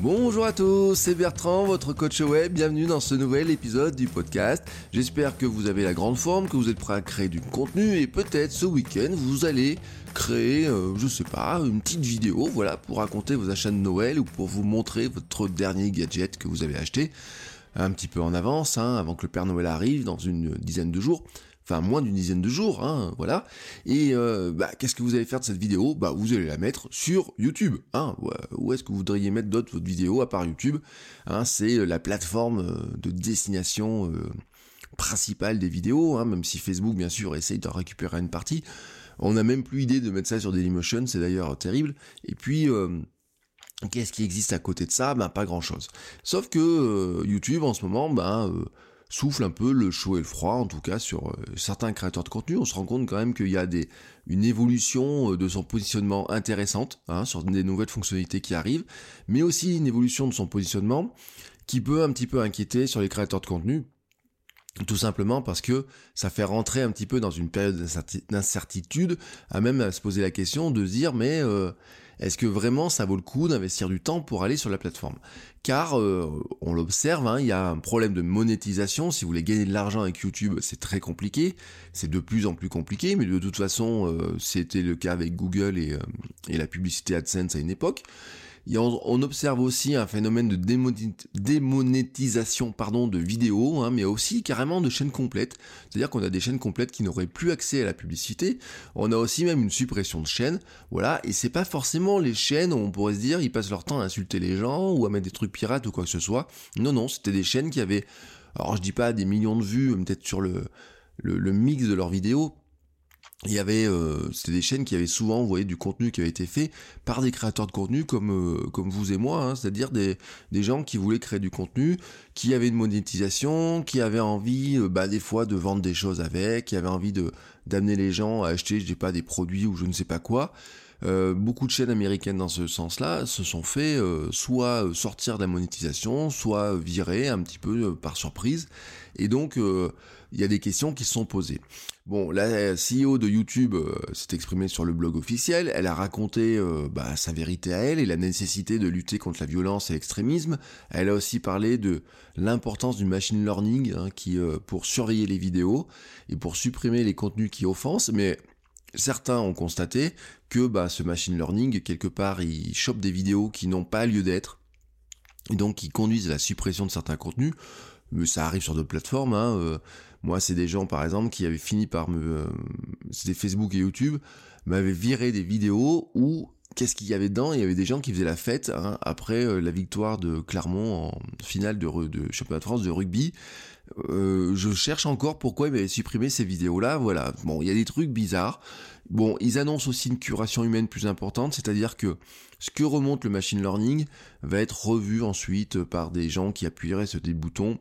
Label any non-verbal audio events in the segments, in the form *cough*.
Bonjour à tous, c'est Bertrand, votre coach web. Bienvenue dans ce nouvel épisode du podcast. J'espère que vous avez la grande forme, que vous êtes prêt à créer du contenu et peut-être ce week-end vous allez créer, euh, je sais pas, une petite vidéo, voilà, pour raconter vos achats de Noël ou pour vous montrer votre dernier gadget que vous avez acheté un petit peu en avance, hein, avant que le Père Noël arrive dans une dizaine de jours enfin moins d'une dizaine de jours, hein, voilà. Et euh, bah, qu'est-ce que vous allez faire de cette vidéo? Bah vous allez la mettre sur YouTube. Hein. Où est-ce que vous voudriez mettre d'autres votre vidéo à part YouTube hein, C'est euh, la plateforme euh, de destination principale des vidéos, hein, même si Facebook bien sûr essaye de récupérer une partie. On n'a même plus idée de mettre ça sur Dailymotion, c'est d'ailleurs terrible. Et puis Qu'est-ce qui existe à côté de ça? Ben pas grand chose. Sauf que YouTube en ce moment, ben souffle un peu le chaud et le froid, en tout cas sur euh, certains créateurs de contenu. On se rend compte quand même qu'il y a des, une évolution euh, de son positionnement intéressante hein, sur des nouvelles fonctionnalités qui arrivent, mais aussi une évolution de son positionnement qui peut un petit peu inquiéter sur les créateurs de contenu. Tout simplement parce que ça fait rentrer un petit peu dans une période d'incertitude, à même se poser la question de se dire mais euh, est-ce que vraiment ça vaut le coup d'investir du temps pour aller sur la plateforme? Car euh, on l'observe, hein, il y a un problème de monétisation. Si vous voulez gagner de l'argent avec YouTube, c'est très compliqué. C'est de plus en plus compliqué, mais de toute façon, euh, c'était le cas avec Google et, et la publicité AdSense à une époque on observe aussi un phénomène de démonétisation pardon, de vidéos, hein, mais aussi carrément de chaînes complètes. C'est-à-dire qu'on a des chaînes complètes qui n'auraient plus accès à la publicité. On a aussi même une suppression de chaînes. Voilà, et c'est pas forcément les chaînes où on pourrait se dire ils passent leur temps à insulter les gens ou à mettre des trucs pirates ou quoi que ce soit. Non, non, c'était des chaînes qui avaient, alors je dis pas des millions de vues, peut-être sur le mix de leurs vidéos, il y avait euh, c'était des chaînes qui avaient souvent vous voyez du contenu qui avait été fait par des créateurs de contenu comme euh, comme vous et moi hein, c'est-à-dire des, des gens qui voulaient créer du contenu qui avaient une monétisation qui avaient envie euh, bah, des fois de vendre des choses avec qui avaient envie de d'amener les gens à acheter je sais pas des produits ou je ne sais pas quoi beaucoup de chaînes américaines dans ce sens-là se sont fait soit sortir de la monétisation, soit virer un petit peu par surprise. Et donc, il y a des questions qui sont posées. Bon, la CEO de YouTube euh, s'est exprimée sur le blog officiel, elle a raconté euh, bah, sa vérité à elle et la nécessité de lutter contre la violence et l'extrémisme. Elle a aussi parlé de l'importance du machine learning hein, qui, euh, pour surveiller les vidéos et pour supprimer les contenus qui offensent, mais certains ont constaté que bah, ce machine learning, quelque part, il chope des vidéos qui n'ont pas lieu d'être, et donc qui conduisent à la suppression de certains contenus. Mais ça arrive sur d'autres plateformes. Hein, moi, c'est des gens, par exemple, qui avaient fini par me... Euh, c'était Facebook et YouTube, m'avaient viré des vidéos où qu'est-ce qu'il y avait dedans? Il y avait des gens qui faisaient la fête hein, après euh, la victoire de Clermont en finale de, de championnat de France de rugby. Euh, je cherche encore pourquoi ils m'avaient supprimé ces vidéos-là. Voilà. Bon, il y a des trucs bizarres. Bon, ils annoncent aussi une curation humaine plus importante, c'est-à-dire que ce que remonte le machine learning va être revu ensuite par des gens qui appuieraient sur des boutons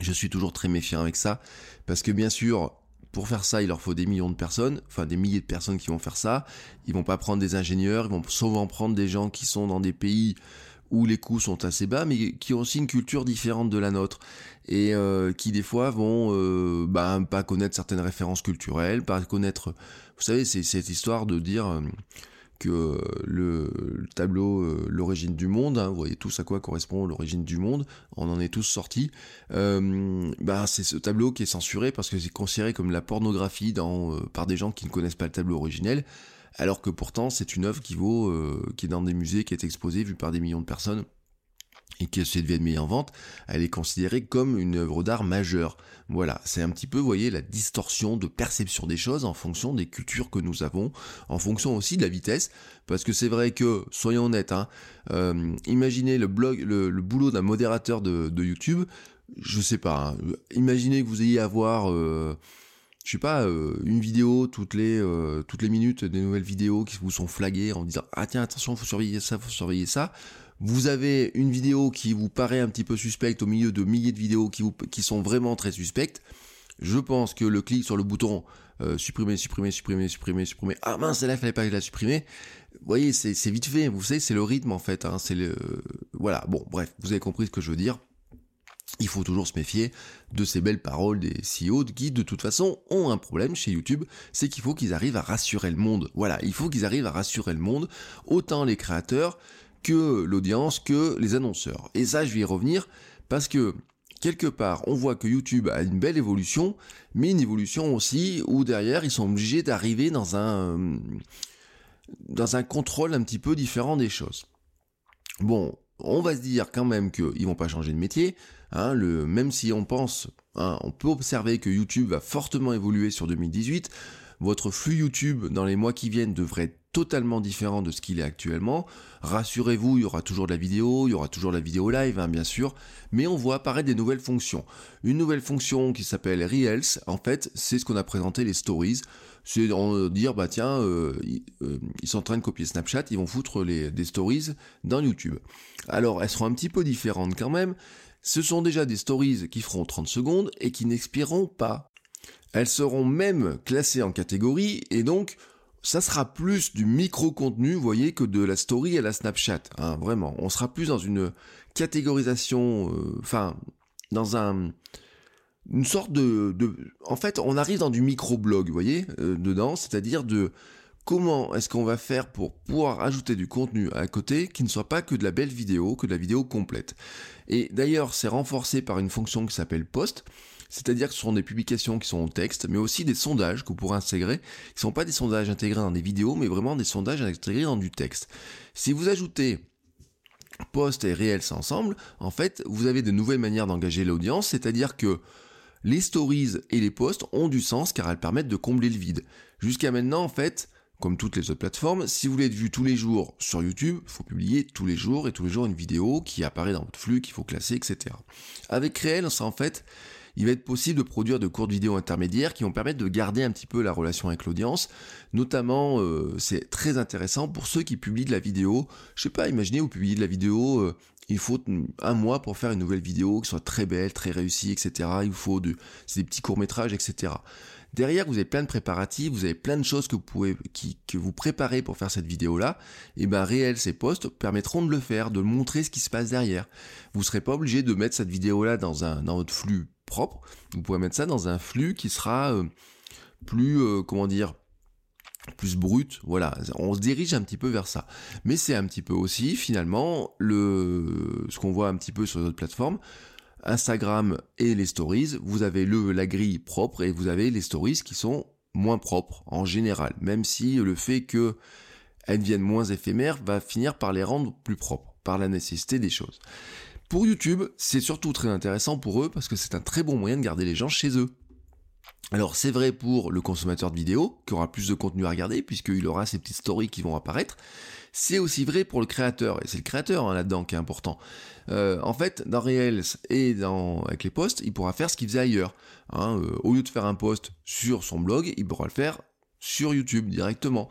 je suis toujours très méfiant avec ça, parce que bien sûr, pour faire ça, il leur faut des millions de personnes, enfin des milliers de personnes qui vont faire ça. Ils vont pas prendre des ingénieurs, ils vont souvent prendre des gens qui sont dans des pays où les coûts sont assez bas, mais qui ont aussi une culture différente de la nôtre et euh, qui des fois vont euh, bah, pas connaître certaines références culturelles, pas connaître. Vous savez, c'est cette histoire de dire. Euh, que le, tableau euh, L'origine du monde, hein, vous voyez tous à quoi correspond l'origine du monde, on en est tous sortis, euh, bah, c'est ce tableau qui est censuré parce que c'est considéré comme la pornographie euh, par des gens qui ne connaissent pas le tableau originel, alors que pourtant c'est une œuvre qui vaut, qui est dans des musées, qui est exposée, vue par des millions de personnes et qui se devient en vente, elle est considérée comme une œuvre d'art majeure. Voilà, c'est un petit peu, vous voyez, la distorsion de perception des choses en fonction des cultures que nous avons, en fonction aussi de la vitesse, parce que c'est vrai que, soyons honnêtes, hein, euh, imaginez le blog, le, boulot d'un modérateur de, YouTube, je sais pas, hein, imaginez que vous ayez à voir... Euh, je sais pas, une vidéo toutes les toutes les minutes, des nouvelles vidéos qui vous sont flaguées en disant ah tiens attention, faut surveiller ça, faut surveiller ça. Vous avez une vidéo qui vous paraît un petit peu suspecte au milieu de milliers de vidéos qui sont vraiment très suspectes. Je pense que le clic sur le bouton supprimer, supprimer, supprimer, supprimer, supprimer. Ah mince, là il fallait pas la supprimer. Vous voyez, c'est vite fait. Vous savez, c'est le rythme en fait. Hein, c'est le voilà. Bon, bref, vous avez compris ce que je veux dire. Il faut toujours se méfier de ces belles paroles des CEO qui, de toute façon, ont un problème chez YouTube, c'est qu'il faut qu'ils arrivent à rassurer le monde. Voilà, il faut qu'ils arrivent à rassurer le monde, autant les créateurs que l'audience, que les annonceurs. Et ça, je vais y revenir, parce que quelque part, on voit que YouTube a une belle évolution, mais une évolution aussi où derrière, ils sont obligés d'arriver dans un, dans un contrôle un petit peu différent des choses. Bon, on va se dire quand même qu'ils vont pas changer de métier, hein, le, même si on pense, hein, on peut observer que YouTube va fortement évoluer sur 2018, votre flux YouTube dans les mois qui viennent devrait être totalement différent de ce qu'il est actuellement. Rassurez-vous, il y aura toujours de la vidéo, il y aura toujours de la vidéo live, hein, bien sûr, mais on voit apparaître des nouvelles fonctions. Une nouvelle fonction qui s'appelle Reels, en fait, c'est ce qu'on a présenté les stories. C'est dire, bah tiens, euh, euh, ils sont en train de copier Snapchat, ils vont foutre les, des stories dans YouTube. Alors, elles seront un petit peu différentes quand même. Ce sont déjà des stories qui feront 30 secondes et qui n'expireront pas. Elles seront même classées en catégorie et donc ça sera plus du micro-contenu, voyez, que de la story à la Snapchat. Hein, vraiment, on sera plus dans une catégorisation, euh, enfin, dans un une sorte de, en fait, on arrive dans du micro-blog, vous voyez, euh, dedans, c'est-à-dire de comment est-ce qu'on va faire pour pouvoir ajouter du contenu à côté qui ne soit pas que de la belle vidéo, que de la vidéo complète. Et d'ailleurs, c'est renforcé par une fonction qui s'appelle post. C'est-à-dire que ce sont des publications qui sont en texte, mais aussi des sondages que vous pourrez intégrer, qui ne sont pas des sondages intégrés dans des vidéos, mais vraiment des sondages intégrés dans du texte. Si vous ajoutez post et réel ensemble, en fait, vous avez de nouvelles manières d'engager l'audience, c'est-à-dire que les stories et les posts ont du sens car elles permettent de combler le vide. Jusqu'à maintenant, en fait, comme toutes les autres plateformes, si vous voulez être vu tous les jours sur YouTube, il faut publier tous les jours et tous les jours une vidéo qui apparaît dans votre flux, qu'il faut classer, etc. Avec Réel, ça en fait, il va être possible de produire de courtes vidéos intermédiaires qui vont permettre de garder un petit peu la relation avec l'audience. Notamment, euh, c'est très intéressant pour ceux qui publient de la vidéo. Je sais pas, imaginez vous publiez de la vidéo, euh, il faut un mois pour faire une nouvelle vidéo qui soit très belle, très réussie, etc. Il faut des petits courts métrages, etc. Derrière, vous avez plein de préparatifs, vous avez plein de choses que vous préparez pour faire cette vidéo-là. Et ben, réel, ces posts permettront de le faire, de montrer ce qui se passe derrière. Vous serez pas obligé de mettre cette vidéo-là dans un, dans votre flux Vous pouvez mettre ça dans un flux qui sera euh, plus, euh, comment dire, plus brut, voilà, on se dirige un petit peu vers ça. Mais c'est un petit peu aussi finalement le ce qu'on voit un petit peu sur les autres plateformes, Instagram et les stories, vous avez le la grille propre et vous avez les stories qui sont moins propres en général, même si le fait que elles deviennent moins éphémères va finir par les rendre plus propres par la nécessité des choses. Pour YouTube, c'est surtout très intéressant pour eux parce que c'est un très bon moyen de garder les gens chez eux. Alors c'est vrai pour le consommateur de vidéos, qui aura plus de contenu à regarder, puisqu'il aura ces petites stories qui vont apparaître. C'est aussi vrai pour le créateur, et c'est le créateur hein, là-dedans qui est important. Euh, en fait, dans Reels et avec les posts, il pourra faire ce qu'il faisait ailleurs. Hein, euh, au lieu de faire un post sur son blog, il pourra le faire sur YouTube directement.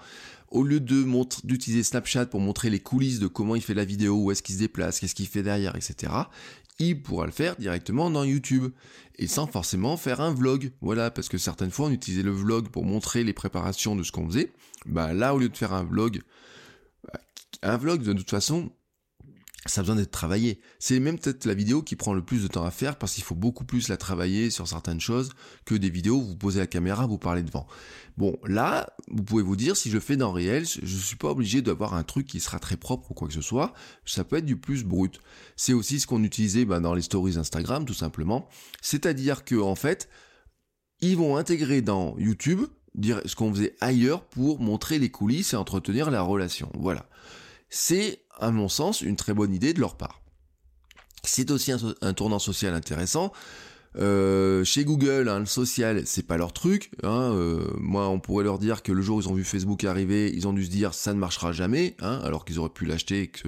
Au lieu de d'utiliser Snapchat pour montrer les coulisses de comment il fait la vidéo, où est-ce qu'il se déplace, qu'est-ce qu'il fait derrière, etc., il pourra le faire directement dans YouTube et sans forcément faire un vlog. Voilà, parce que certaines fois on utilisait le vlog pour montrer les préparations de ce qu'on faisait. Bah là, au lieu de faire un vlog, un vlog de toute façon, ça a besoin d'être travaillé. C'est même peut-être la vidéo qui prend le plus de temps à faire parce qu'il faut beaucoup plus la travailler sur certaines choses que des vidéos où vous posez la caméra, vous parlez devant. Bon, là, vous pouvez vous dire, si je fais dans réel, je suis pas obligé d'avoir un truc qui sera très propre ou quoi que ce soit. Ça peut être du plus brut. C'est aussi ce qu'on utilisait bah, dans les stories Instagram, tout simplement. C'est-à-dire que, en fait, ils vont intégrer dans YouTube dire ce qu'on faisait ailleurs pour montrer les coulisses et entretenir la relation. Voilà. C'est, à mon sens, une très bonne idée de leur part. C'est aussi un, tournant social intéressant. Euh, chez Google, hein, le social, c'est pas leur truc. Hein, euh, moi, on pourrait leur dire que le jour où ils ont vu Facebook arriver, ils ont dû se dire ça ne marchera jamais, hein, alors qu'ils auraient pu l'acheter, que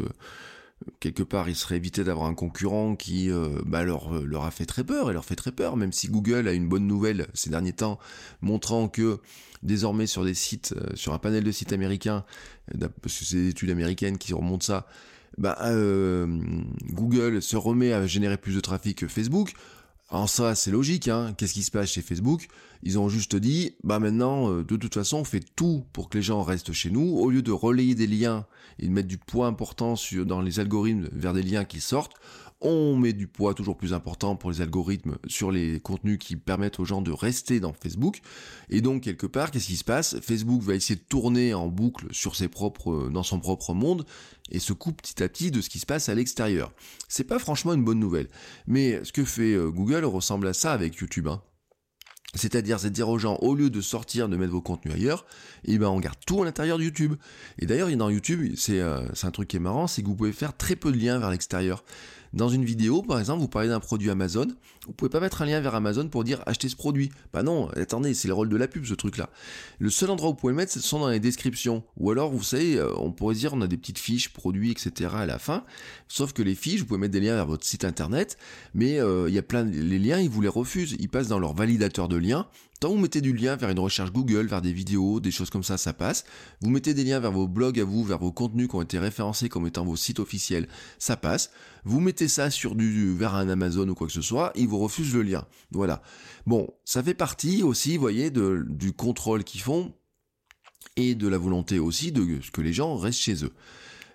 quelque part, il serait évité d'avoir un concurrent qui euh, bah, leur, leur a fait très peur et leur fait très peur, même si Google a une bonne nouvelle ces derniers temps, montrant que désormais sur des sites, sur un panel de sites américains, parce que c'est des études américaines qui remontent ça, bah, Google se remet à générer plus de trafic que Facebook. En ça, c'est logique, hein. Qu'est-ce qui se passe chez Facebook? Ils ont juste dit, bah maintenant, euh, de toute façon, on fait tout pour que les gens restent chez nous. Au lieu de relayer des liens et de mettre du poids important dans les algorithmes vers des liens qui sortent, on met du poids toujours plus important pour les algorithmes sur les contenus qui permettent aux gens de rester dans Facebook. Et donc, quelque part, qu'est-ce qui se passe? Facebook va essayer de tourner en boucle propres, dans son propre monde et se coupe petit à petit de ce qui se passe à l'extérieur. C'est pas franchement une bonne nouvelle. Mais ce que fait euh, Google ressemble à ça avec YouTube. Hein. C'est-à-dire, c'est dire aux gens, au lieu de sortir, de mettre vos contenus ailleurs, eh ben, on garde tout à l'intérieur de YouTube. Et d'ailleurs, dans YouTube, c'est euh, un truc qui est marrant, c'est que vous pouvez faire très peu de liens vers l'extérieur. Dans une vidéo, par exemple, vous parlez d'un produit Amazon, vous pouvez pas mettre un lien vers Amazon pour dire achetez ce produit. Bah non, attendez, c'est le rôle de la pub ce truc-là. Le seul endroit où vous pouvez le mettre, ce sont dans les descriptions. Ou alors, vous savez, euh, on pourrait dire on a des petites fiches produits, etc. à la fin. Sauf que les fiches, vous pouvez mettre des liens vers votre site internet, mais euh, il y a plein de... les liens, ils vous les refusent. Ils passent dans leur validateur de liens. Tant vous mettez du lien vers une recherche Google, vers des vidéos, des choses comme ça, ça passe. Vous mettez des liens vers vos blogs à vous, vers vos contenus qui ont été référencés comme étant vos sites officiels, ça passe. Vous mettez ça sur du, vers un Amazon ou quoi que ce soit, ils vous refusent le lien. Voilà. Bon, ça fait partie aussi, vous voyez, de, du contrôle qu'ils font et de la volonté aussi de que les gens restent chez eux.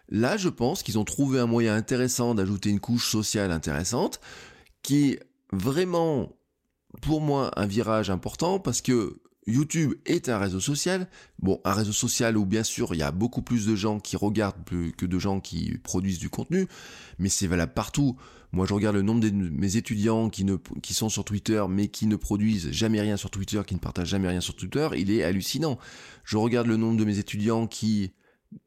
Là, je pense qu'ils ont trouvé un moyen intéressant d'ajouter une couche sociale intéressante qui vraiment pour moi un virage important parce que YouTube est un réseau social. Bon, un réseau social où bien sûr il y a beaucoup plus de gens qui regardent que de gens qui produisent du contenu, mais c'est valable partout. Moi, je regarde le nombre de mes étudiants qui, qui sont sur Twitter, mais qui ne produisent jamais rien sur Twitter, qui ne partagent jamais rien sur Twitter, il est hallucinant. Je regarde le nombre de mes étudiants qui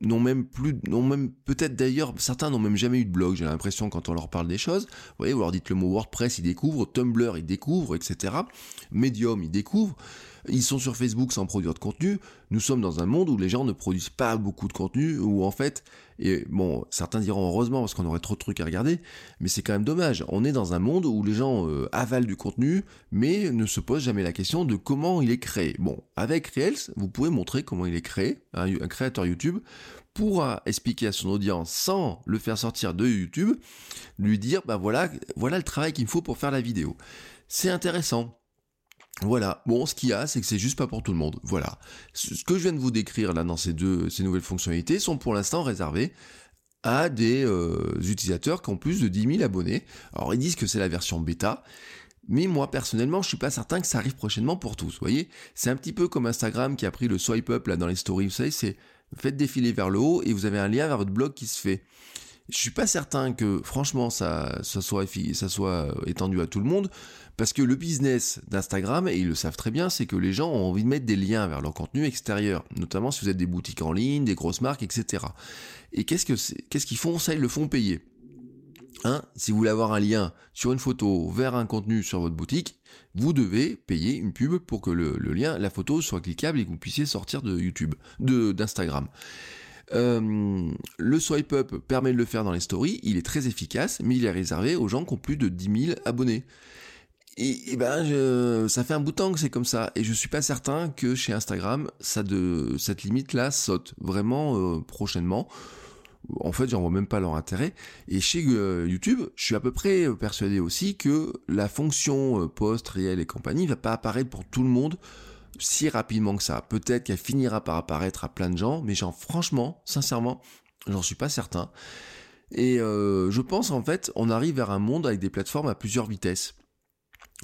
n'ont même plus, n'ont même peut-être d'ailleurs, certains n'ont même jamais eu de blog, j'ai l'impression quand on leur parle des choses. Vous voyez, vous leur dites le mot WordPress, ils découvrent, Tumblr, ils découvrent, etc. Medium, ils découvrent. Ils sont sur Facebook sans produire de contenu. Nous sommes dans un monde où les gens ne produisent pas beaucoup de contenu, où en fait, et bon, certains diront heureusement parce qu'on aurait trop de trucs à regarder, mais c'est quand même dommage. On est dans un monde où les gens euh, avalent du contenu, mais ne se posent jamais la question de comment il est créé. Bon, avec Reels, vous pouvez montrer comment il est créé. Un, créateur YouTube pourra expliquer à son audience sans le faire sortir de YouTube, lui dire, bah voilà, voilà le travail qu'il me faut pour faire la vidéo. C'est intéressant. Voilà. Bon, ce qu'il y a, c'est que c'est juste pas pour tout le monde. Voilà. Ce que je viens de vous décrire là dans ces deux, ces nouvelles fonctionnalités sont pour l'instant réservées à des euh, utilisateurs qui ont plus de 10 000 abonnés. Alors ils disent que c'est la version bêta. Mais moi personnellement, je suis pas certain que ça arrive prochainement pour tous. Vous voyez, c'est un petit peu comme Instagram qui a pris le swipe up là dans les stories. Vous savez, c'est faites défiler vers le haut et vous avez un lien vers votre blog qui se fait. Je suis pas certain que franchement ça, soit soit étendu à tout le monde parce que le business d'Instagram, et ils le savent très bien, c'est que les gens ont envie de mettre des liens vers leur contenu extérieur, notamment si vous êtes des boutiques en ligne, des grosses marques, etc. Et qu'est-ce que qu'est-ce qu'ils font? Ça, ils le font payer. Hein? Si vous voulez avoir un lien sur une photo vers un contenu sur votre boutique, vous devez payer une pub pour que le, lien, la photo soit cliquable et que vous puissiez sortir de YouTube, de d'Instagram. Euh, le swipe up permet de le faire dans les stories, il est très efficace, mais il est réservé aux gens qui ont plus de 10 000 abonnés. Et, ben, ça fait un bout de temps que c'est comme ça, et je suis pas certain que chez Instagram, cette limite-là saute vraiment euh, prochainement. En fait, j'en vois même pas leur intérêt. Et chez euh, YouTube, je suis à peu près persuadé aussi que la fonction post, réel et compagnie va pas apparaître pour tout le monde si rapidement que ça. Peut-être qu'elle finira par apparaître à plein de gens, mais genre franchement, sincèrement, j'en suis pas certain. Et je pense en fait, on arrive vers un monde avec des plateformes à plusieurs vitesses.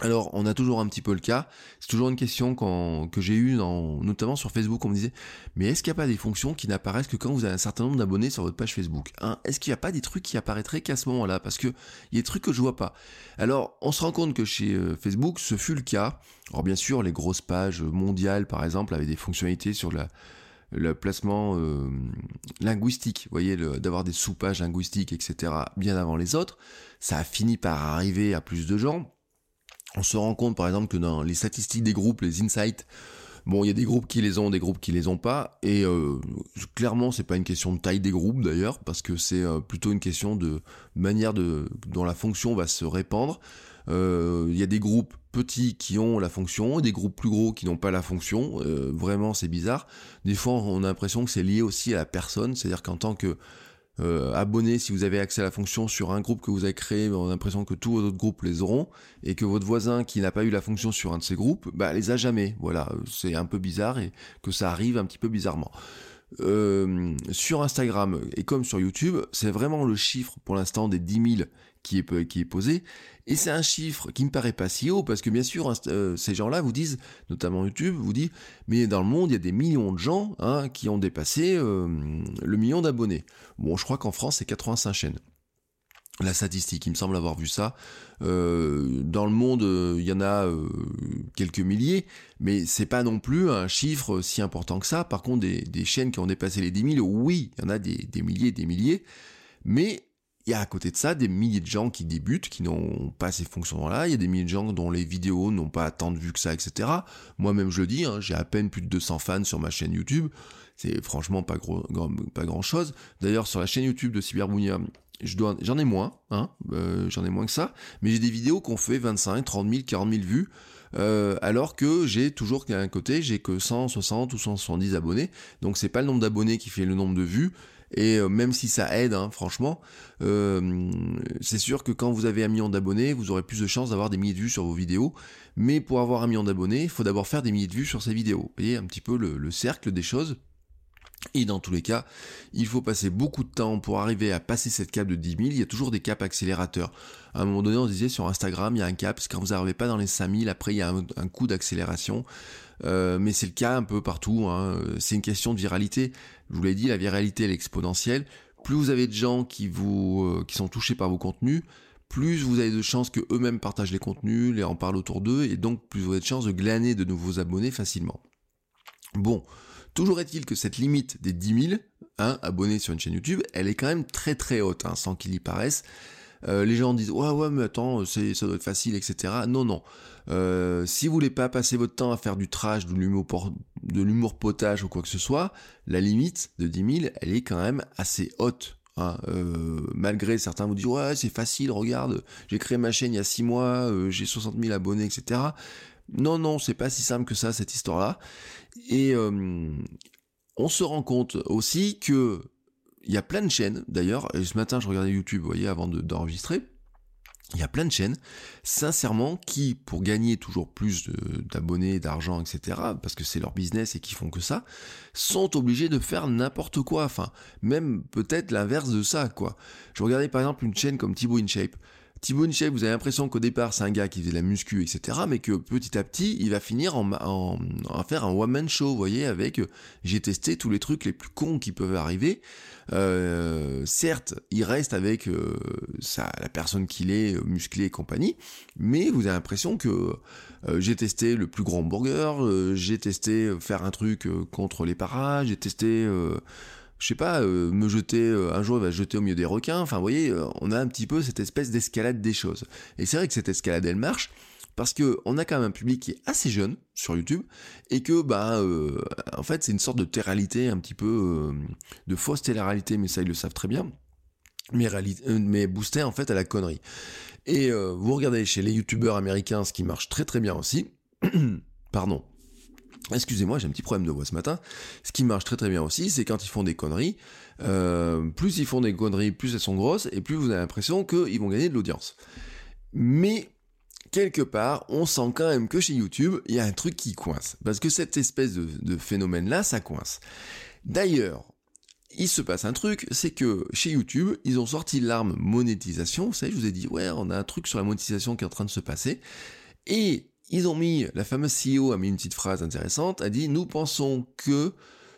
Alors, on a toujours un petit peu le cas. C'est toujours une question que j'ai eue, notamment sur Facebook. On me disait, mais est-ce qu'il n'y a pas des fonctions qui n'apparaissent que quand vous avez un certain nombre d'abonnés sur votre page Facebook hein? Est-ce qu'il n'y a pas des trucs qui apparaîtraient qu'à ce moment-là? Parce que il y a des trucs que je vois pas. Alors, on se rend compte que chez euh, Facebook, ce fut le cas. Alors, bien sûr, les grosses pages mondiales, par exemple, avaient des fonctionnalités sur le placement euh, linguistique, vous voyez, d'avoir des sous-pages linguistiques, etc., bien avant les autres. Ça a fini par arriver à plus de gens on se rend compte par exemple que dans les statistiques des groupes, les insights, Bon, il y a des groupes qui les ont, des groupes qui les ont pas, et euh, clairement, c'est pas une question de taille des groupes d'ailleurs, parce que c'est euh, plutôt une question de manière de dont la fonction va se répandre. Euh, il y a des groupes petits qui ont la fonction, et des groupes plus gros qui n'ont pas la fonction. vraiment, c'est bizarre. Des fois, on a l'impression que c'est lié aussi à la personne, c'est-à-dire qu'en tant que euh, si vous avez accès à la fonction sur un groupe que vous avez créé, on a l'impression que tous vos autres groupes les auront, et que votre voisin qui n'a pas eu la fonction sur un de ces groupes, bah les a jamais. Voilà, c'est un peu bizarre et que ça arrive un petit peu bizarrement. Euh, sur Instagram et comme sur YouTube, c'est vraiment le chiffre pour l'instant des 10 000 qui est, posé. Et c'est un chiffre qui me paraît pas si haut, parce que bien sûr, euh, ces gens-là vous disent, notamment YouTube, vous dit, mais dans le monde, il y a des millions de gens hein, qui ont dépassé euh, le million d'abonnés. Bon, je crois qu'en France, c'est 85 chaînes. La statistique, il me semble avoir vu ça. Euh, dans le monde, il y en a quelques milliers, mais c'est pas non plus un chiffre si important que ça. Par contre, des, chaînes qui ont dépassé les 10 000, oui, il y en a des, milliers, des milliers, mais il y a à côté de ça des milliers de gens qui débutent, qui n'ont pas ces fonctions-là. Il y a des milliers de gens dont les vidéos n'ont pas tant de vues que ça, etc. Moi-même, je le dis, hein, j'ai à peine plus de 200 fans sur ma chaîne YouTube. C'est franchement pas, gros, pas grand-chose. D'ailleurs, sur la chaîne YouTube de Cyberbounia, j'en ai moins, hein, euh, j'en ai moins que ça. Mais j'ai des vidéos qu'on fait 25, 30 000, 40 000 vues. Euh, alors que j'ai toujours qu'à un côté, j'ai que 160 ou 170 abonnés. Donc c'est pas le nombre d'abonnés qui fait le nombre de vues, et euh, même si ça aide, hein, franchement, c'est sûr que quand vous avez un million d'abonnés, vous aurez plus de chances d'avoir des milliers de vues sur vos vidéos. Mais pour avoir un million d'abonnés, il faut d'abord faire des milliers de vues sur ces vidéos. Vous voyez un petit peu le, cercle des choses. Et dans tous les cas, il faut passer beaucoup de temps pour arriver à passer cette cape de 10 000. Il y a toujours des caps accélérateurs. À un moment donné, on disait sur Instagram, il y a un cap, parce que quand vous n'arrivez pas dans les 5000, après il y a un coup d'accélération. Euh, mais c'est le cas un peu partout. Hein. C'est une question de viralité. Je vous l'ai dit, la viralité elle est exponentielle. Plus vous avez de gens qui vous euh, qui sont touchés par vos contenus, plus vous avez de chances que eux-mêmes partagent les contenus, les en parlent autour d'eux, et donc plus vous avez de chances de glaner de nouveaux abonnés facilement. Bon, toujours est-il que cette limite des 10 000 hein, abonnés sur une chaîne YouTube, elle est quand même très très haute, hein, sans qu'il y paraisse. Euh, les gens disent ouais ouais mais attends ça doit être facile etc. Non non. Euh, si vous voulez pas passer votre temps à faire du trash, de l'humour de l'humour potage ou quoi que ce soit, la limite de 10 000 elle est quand même assez haute. Hein. Euh, malgré certains vous disent ouais c'est facile regarde j'ai créé ma chaîne il y a 6 mois j'ai 60 000 abonnés etc. Non non c'est pas si simple que ça cette histoire là et on se rend compte aussi que il y a plein de chaînes, d'ailleurs, et ce matin je regardais YouTube, vous voyez, avant d'enregistrer, il y a plein de chaînes, sincèrement, qui, pour gagner toujours plus d'abonnés, d'argent, etc., parce que c'est leur business et qui font que ça, sont obligés de faire n'importe quoi. Enfin, même peut-être l'inverse de ça, quoi. Je regardais par exemple une chaîne comme Thibaut InShape. Thibaut InShape, vous avez l'impression qu'au départ c'est un gars qui faisait de la muscu, etc., mais que petit à petit, il va finir en, en, faire un one-man show, vous voyez, avec euh, j'ai testé tous les trucs les plus cons qui peuvent arriver. Euh, certes, il reste avec euh, la personne qu'il est, musclé et compagnie, mais vous avez l'impression que j'ai testé le plus grand burger, j'ai testé faire un truc contre les parages, j'ai testé je sais pas, euh, me jeter, euh, un jour il va se jeter au milieu des requins, enfin vous voyez, euh, on a un petit peu cette espèce d'escalade des choses. Et c'est vrai que cette escalade elle marche, parce que on a quand même un public qui est assez jeune sur YouTube, et que bah en fait c'est une sorte de télé un petit peu, de fausse télé-réalité, mais ça ils le savent très bien, mais, mais boosté en fait à la connerie. Et vous regardez chez les youtubeurs américains, ce qui marche très très bien aussi, *clears throat* pardon, Excusez-moi, j'ai un petit problème de voix ce matin. Ce qui marche très très bien aussi, c'est quand ils font des conneries. Euh, plus ils font des conneries, plus elles sont grosses, et plus vous avez l'impression qu'ils vont gagner de l'audience. Mais quelque part, on sent quand même que chez YouTube, il y a un truc qui coince. Parce que cette espèce de, phénomène-là, ça coince. D'ailleurs, il se passe un truc, c'est que chez YouTube, ils ont sorti l'arme monétisation. Vous savez, je vous ai dit, ouais, on a un truc sur la monétisation qui est en train de se passer. Et ils ont mis, la fameuse CEO a mis une petite phrase intéressante, a dit Nous pensons que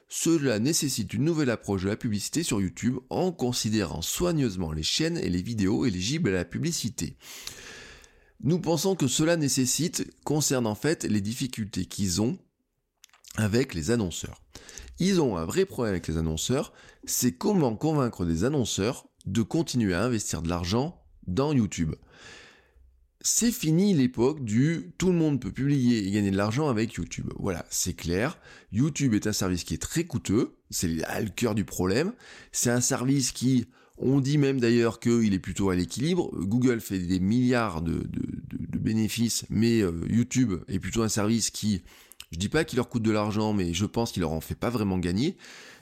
cela nécessite une nouvelle approche de la publicité sur YouTube en considérant soigneusement les chaînes et les vidéos éligibles à la publicité. Nous pensons que cela nécessite, concerne en fait les difficultés qu'ils ont avec les annonceurs. Ils ont un vrai problème avec les annonceurs, c'est comment convaincre des annonceurs de continuer à investir de l'argent dans YouTube c'est fini l'époque du tout le monde peut publier et gagner de l'argent avec YouTube. Voilà, c'est clair. YouTube est un service qui est très coûteux, c'est le cœur du problème. C'est un service qui, on dit même d'ailleurs qu'il est plutôt à l'équilibre. Google fait des milliards de, bénéfices, mais euh, YouTube est plutôt un service qui, je dis pas qu'il leur coûte de l'argent, mais je pense qu'il leur en fait pas vraiment gagner.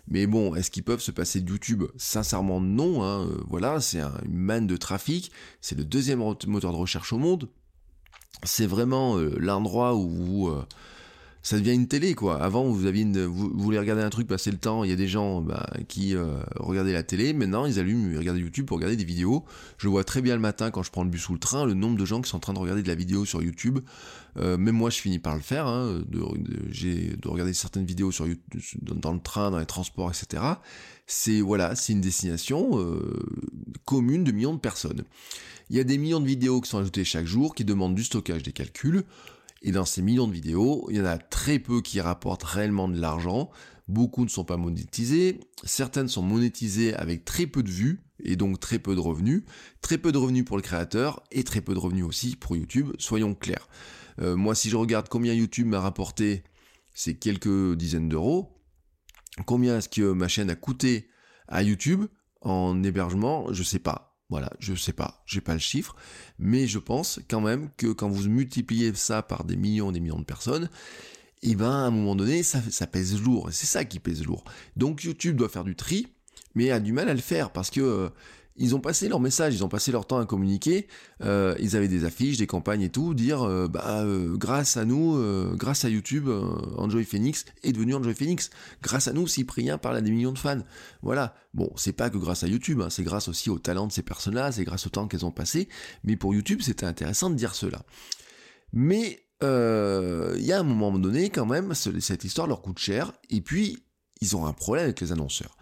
Mais bon, est-ce qu'ils peuvent se passer de YouTube? Sincèrement, non. Hein. Euh, voilà, c'est une manne de trafic. C'est le deuxième moteur de recherche au monde. C'est vraiment euh, l'endroit où euh, ça devient une télé quoi. Avant vous aviez une, vous, voulez regarder un truc, passer le temps, il y a des gens bah, qui regardaient la télé. Maintenant ils allument, ils regardent YouTube pour regarder des vidéos. Je vois très bien le matin quand je prends le bus ou le train, le nombre de gens qui sont en train de regarder de la vidéo sur YouTube. Euh, même moi, je finis par le faire. Hein, de, de, de, regarder certaines vidéos sur YouTube, dans, le train, dans les transports, etc. C'est voilà, c'est une destination euh, commune de millions de personnes. Il y a des millions de vidéos qui sont ajoutées chaque jour, qui demandent du stockage des calculs. Et dans ces millions de vidéos, il y en a très peu qui rapportent réellement de l'argent. Beaucoup ne sont pas monétisées. Certaines sont monétisées avec très peu de vues et donc très peu de revenus. Très peu de revenus pour le créateur et très peu de revenus aussi pour YouTube, soyons clairs. Euh, moi, si je regarde combien YouTube m'a rapporté, c'est quelques dizaines d'euros. Combien est-ce que ma chaîne a coûté à YouTube en hébergement? Je sais pas. Voilà, je sais pas, j'ai pas le chiffre, mais je pense quand même que quand vous multipliez ça par des millions et des millions de personnes, et eh ben à un moment donné, ça, pèse lourd, c'est ça qui pèse lourd. Donc YouTube doit faire du tri, mais a du mal à le faire parce que euh, ils ont passé leur message, ils ont passé leur temps à communiquer, euh, ils avaient des affiches, des campagnes et tout, dire euh, bah euh, grâce à nous, grâce à YouTube, Enjoy Phoenix est devenu Enjoy Phoenix. Grâce à nous, Cyprien parle à des millions de fans. Voilà. Bon, c'est pas que grâce à YouTube, hein, c'est grâce aussi au talent de ces personnes-là, c'est grâce au temps qu'elles ont passé. Mais pour YouTube, c'était intéressant de dire cela. Mais il y a un moment donné, quand même, cette histoire leur coûte cher. Et puis, ils ont un problème avec les annonceurs.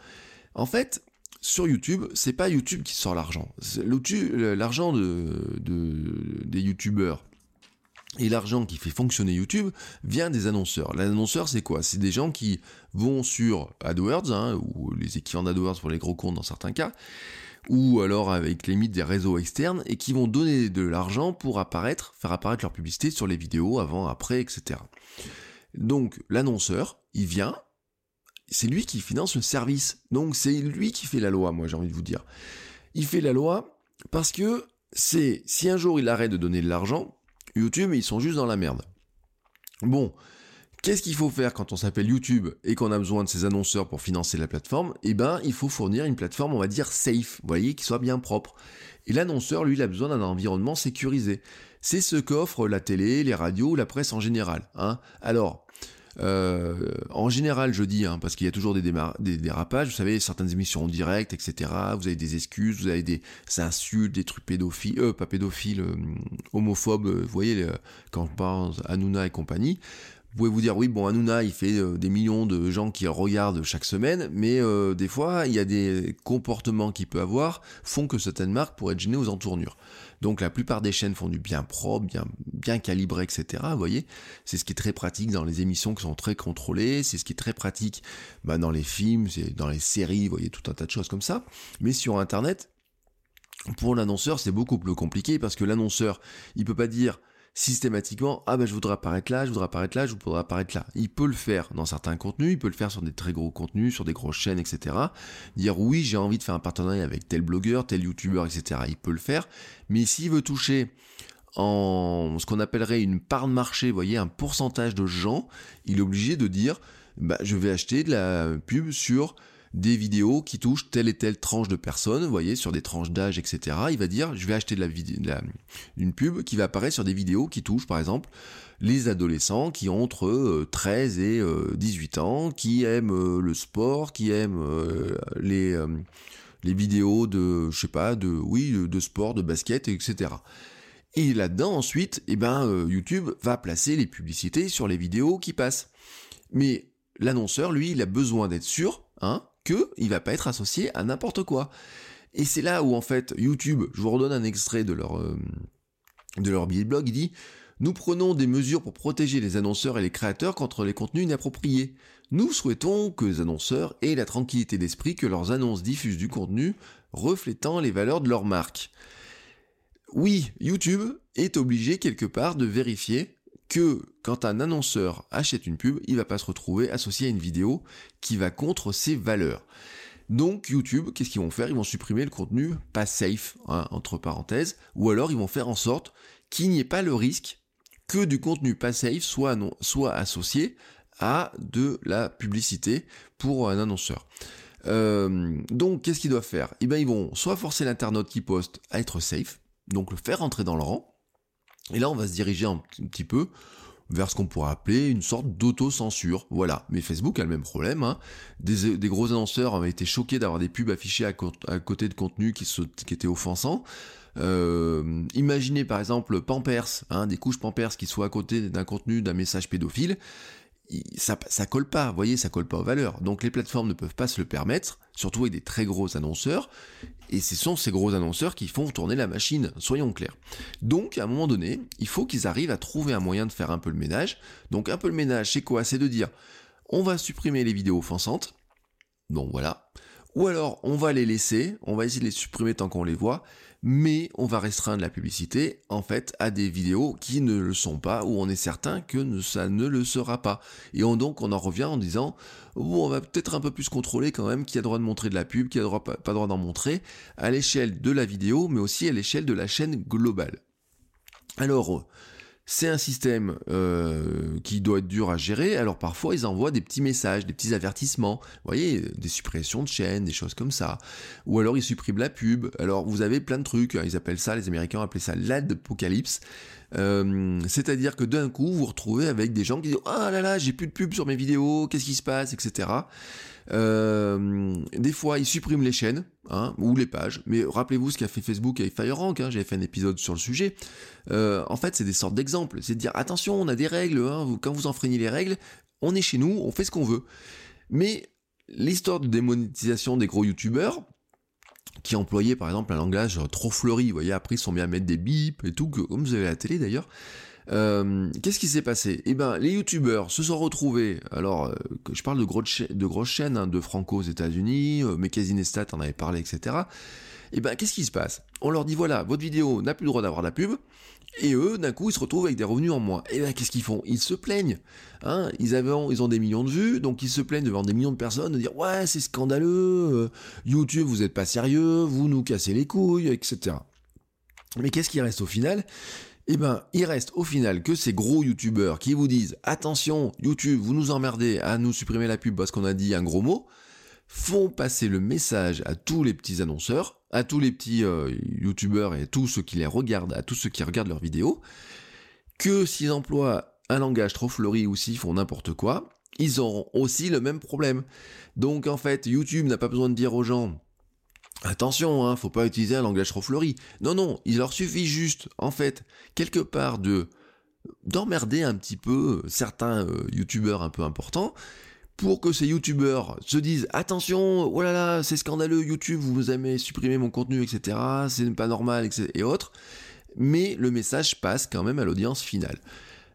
En fait, sur YouTube, c'est pas YouTube qui sort l'argent. L'argent de, des YouTubeurs et l'argent qui fait fonctionner YouTube vient des annonceurs. L'annonceur, c'est quoi? C'est des gens qui vont sur AdWords, hein, ou les équivalents d'AdWords pour les gros comptes dans certains cas, ou alors avec les mythes des réseaux externes, et qui vont donner de l'argent pour apparaître, faire apparaître leur publicité sur les vidéos, avant, après, etc. Donc l'annonceur, il vient, c'est lui qui finance le service. Donc c'est lui qui fait la loi, moi j'ai envie de vous dire. Il fait la loi parce que c'est si un jour il arrête de donner de l'argent, YouTube ils sont juste dans la merde. Bon, qu'est-ce qu'il faut faire quand on s'appelle YouTube et qu'on a besoin de ses annonceurs pour financer la plateforme? Eh ben, il faut fournir une plateforme, on va dire safe, vous voyez, qui soit bien propre. Et l'annonceur, lui, il a besoin d'un environnement sécurisé. C'est ce qu'offrent la télé, les radios, la presse en général. Hein. Alors, euh, en général, je dis, hein, parce qu'il y a toujours des, dérapages, vous savez, certaines émissions en direct, etc. Vous avez des excuses, vous avez des insultes, des trucs pédophiles, euh, pas pédophiles, euh, homophobes, vous voyez, quand je parle Hanouna et compagnie. Vous pouvez vous dire, oui, bon, Hanouna, il fait des millions de gens qui regardent chaque semaine, mais des fois, il y a des comportements qu'il peut avoir, font que certaines marques pourraient être gênées aux entournures. Donc la plupart des chaînes font du bien propre, bien, bien calibré, etc. Vous voyez, c'est ce qui est très pratique dans les émissions qui sont très contrôlées, c'est ce qui est très pratique bah, dans les films, dans les séries, vous voyez, tout un tas de choses comme ça. Mais sur Internet, pour l'annonceur, c'est beaucoup plus compliqué parce que l'annonceur, il peut pas dire systématiquement ah ben je voudrais apparaître là, je voudrais apparaître là, je voudrais apparaître là. Il peut le faire dans certains contenus, il peut le faire sur des très gros contenus, sur des grosses chaînes, etc. Dire oui j'ai envie de faire un partenariat avec tel blogueur, tel youtubeur, etc. Il peut le faire, mais s'il veut toucher en ce qu'on appellerait une part de marché, vous voyez, un pourcentage de gens, il est obligé de dire bah, je vais acheter de la pub sur des vidéos qui touchent telle et telle tranche de personnes, vous voyez, sur des tranches d'âge, etc. Il va dire, je vais acheter de la, de une pub qui va apparaître sur des vidéos qui touchent, par exemple, les adolescents qui ont entre 13 euh, et 18 euh, ans, qui aiment euh, le sport, qui aiment les, les vidéos de, je sais pas, de, oui, de sport, de basket, etc. Et là-dedans, ensuite, eh ben, YouTube va placer les publicités sur les vidéos qui passent. Mais l'annonceur, lui, il a besoin d'être sûr, hein, qu'il va pas être associé à n'importe quoi. Et c'est là où en fait YouTube, je vous redonne un extrait de leur euh, de leur billet de blog, il dit nous prenons des mesures pour protéger les annonceurs et les créateurs contre les contenus inappropriés. Nous souhaitons que les annonceurs aient la tranquillité d'esprit que leurs annonces diffusent du contenu reflétant les valeurs de leur marque. oui, YouTube est obligé quelque part de vérifier que quand un annonceur achète une pub, il va pas se retrouver associé à une vidéo qui va contre ses valeurs. Donc YouTube, qu'est-ce qu'ils vont faire? Ils vont supprimer le contenu pas safe, hein, entre parenthèses, ou alors ils vont faire en sorte qu'il n'y ait pas le risque que du contenu pas safe soit, associé à de la publicité pour un annonceur. Euh, donc qu'est-ce qu'ils doivent faire? Eh bien ils vont soit forcer l'internaute qui poste à être safe, donc le faire rentrer dans le rang, et là on va se diriger un petit peu vers ce qu'on pourrait appeler une sorte d'auto-censure. Voilà. Mais Facebook a le même problème. Hein. Des, gros annonceurs avaient été choqués d'avoir des pubs affichées à, côté de contenus qui, étaient offensants. Euh, imaginez par exemple Pampers, hein, des couches Pampers qui soient à côté d'un contenu d'un message pédophile ça, colle pas, vous voyez, ça colle pas aux valeurs. Donc les plateformes ne peuvent pas se le permettre, surtout avec des très gros annonceurs, et ce sont ces gros annonceurs qui font tourner la machine, soyons clairs. Donc à un moment donné, il faut qu'ils arrivent à trouver un moyen de faire un peu le ménage. Donc un peu le ménage, c'est quoi? C'est de dire, on va supprimer les vidéos offensantes, donc voilà, ou alors on va les laisser, on va essayer de les supprimer tant qu'on les voit, mais on va restreindre la publicité en fait à des vidéos qui ne le sont pas, où on est certain que ça ne le sera pas. Et on, donc on en revient en disant, on va peut-être un peu plus contrôler quand même qui a droit de montrer de la pub, qui a droit, pas droit d'en montrer, à l'échelle de la vidéo, mais aussi à l'échelle de la chaîne globale. Alors, c'est un système euh, qui doit être dur à gérer, alors parfois ils envoient des petits messages, des petits avertissements, vous voyez, des suppressions de chaînes, des choses comme ça. Ou alors ils suppriment la pub, alors vous avez plein de trucs, hein. ils appellent ça, les Américains appellent ça l'adpocalypse, euh, c'est-à-dire que d'un coup vous vous retrouvez avec des gens qui disent « Ah là là, j'ai plus de pub sur mes vidéos, qu'est-ce qui se passe ?» etc. Euh, des fois, ils suppriment les chaînes hein, ou les pages. Mais rappelez-vous ce qu'a fait Facebook avec FireRank. Hein, J'avais fait un épisode sur le sujet. Euh, en fait, c'est des sortes d'exemples. C'est de dire attention, on a des règles. Hein, quand vous enfreignez les règles, on est chez nous, on fait ce qu'on veut. Mais l'histoire de démonétisation des gros youtubeurs, qui employaient par exemple un langage trop fleuri, vous voyez, après ils sont bien à mettre des bips et tout, comme vous avez la télé d'ailleurs, euh, qu'est-ce qui s'est passé? Eh ben, les youtubeurs se sont retrouvés. Alors, euh, je parle de, de grosses chaînes hein, de Franco aux États-Unis, euh, Mekazinestat en avait parlé, etc. Eh ben, qu'est-ce qui se passe? On leur dit voilà, votre vidéo n'a plus le droit d'avoir la pub. Et eux, d'un coup, ils se retrouvent avec des revenus en moins. Et eh ben, qu'est-ce qu'ils font? Ils se plaignent. Hein ils, ont des millions de vues, donc ils se plaignent devant des millions de personnes de dire ouais, c'est scandaleux, YouTube, vous êtes pas sérieux, vous nous cassez les couilles, etc. Mais qu'est-ce qui reste au final? Eh ben, il reste au final que ces gros youtubeurs qui vous disent attention, YouTube, vous nous emmerdez à nous supprimer la pub parce qu'on a dit un gros mot, font passer le message à tous les petits annonceurs, à tous les petits euh, youtubeurs et à tous ceux qui les regardent, à tous ceux qui regardent leurs vidéos, que s'ils emploient un langage trop fleuri ou s'ils font n'importe quoi, ils auront aussi le même problème. Donc en fait, YouTube n'a pas besoin de dire aux gens Attention, hein, faut pas utiliser un langage trop fleuri. Non, non, il leur suffit juste, en fait, quelque part de d'emmerder un petit peu certains euh, youtubeurs un peu importants pour que ces youtubeurs se disent attention, oh là là, c'est scandaleux, YouTube, vous avez supprimé mon contenu, etc. C'est pas normal, etc. et autres. Mais le message passe quand même à l'audience finale.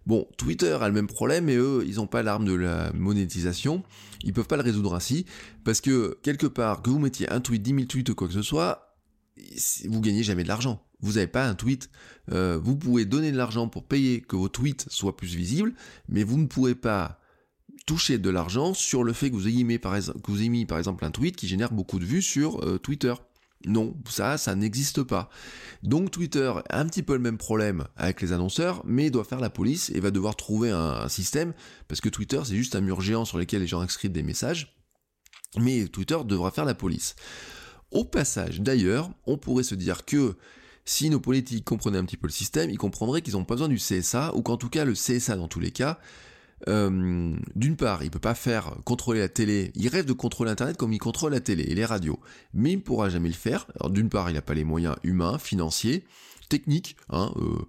Bon, Twitter a le même problème et eux, ils n'ont pas l'arme de la monétisation. Ils peuvent pas le résoudre ainsi parce que quelque part, que vous mettiez un tweet, 10 000 tweets ou quoi que ce soit, vous gagnez jamais de l'argent. Vous n'avez pas un tweet. Euh, vous pouvez donner de l'argent pour payer que vos tweets soient plus visibles, mais vous ne pourrez pas toucher de l'argent sur le fait que vous ayez mis par exemple, un tweet qui génère beaucoup de vues sur euh, Twitter. Non, ça, ça n'existe pas. Donc Twitter a un petit peu le même problème avec les annonceurs, mais doit faire la police et va devoir trouver un, système, parce que Twitter c'est juste un mur géant sur lequel les gens inscrivent des messages, mais Twitter devra faire la police. Au passage, d'ailleurs, on pourrait se dire que si nos politiques comprenaient un petit peu le système, ils comprendraient qu'ils n'ont pas besoin du CSA, ou qu'en tout cas le CSA dans tous les cas, euh, d'une part, il peut pas faire contrôler la télé. Il rêve de contrôler Internet comme il contrôle la télé et les radios, mais il pourra jamais le faire. D'une part, il n'a pas les moyens humains, financiers, techniques. Hein, euh,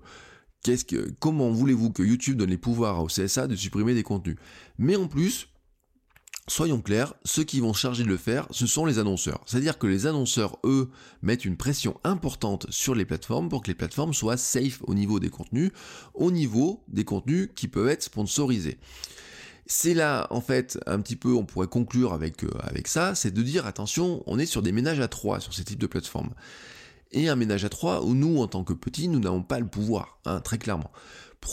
comment voulez-vous que YouTube donne les pouvoirs au CSA de supprimer des contenus? Mais en plus, Soyons clairs, ceux qui vont charger de le faire, ce sont les annonceurs. C'est-à-dire que les annonceurs, eux, mettent une pression importante sur les plateformes pour que les plateformes soient safe au niveau des contenus, au niveau des contenus qui peuvent être sponsorisés. C'est là, en fait, un petit peu, on pourrait conclure avec, euh, ça, c'est de dire, attention, on est sur des ménages à trois sur ces types de plateformes. et un ménage à trois où nous, en tant que petits, nous n'avons pas le pouvoir, hein, très clairement.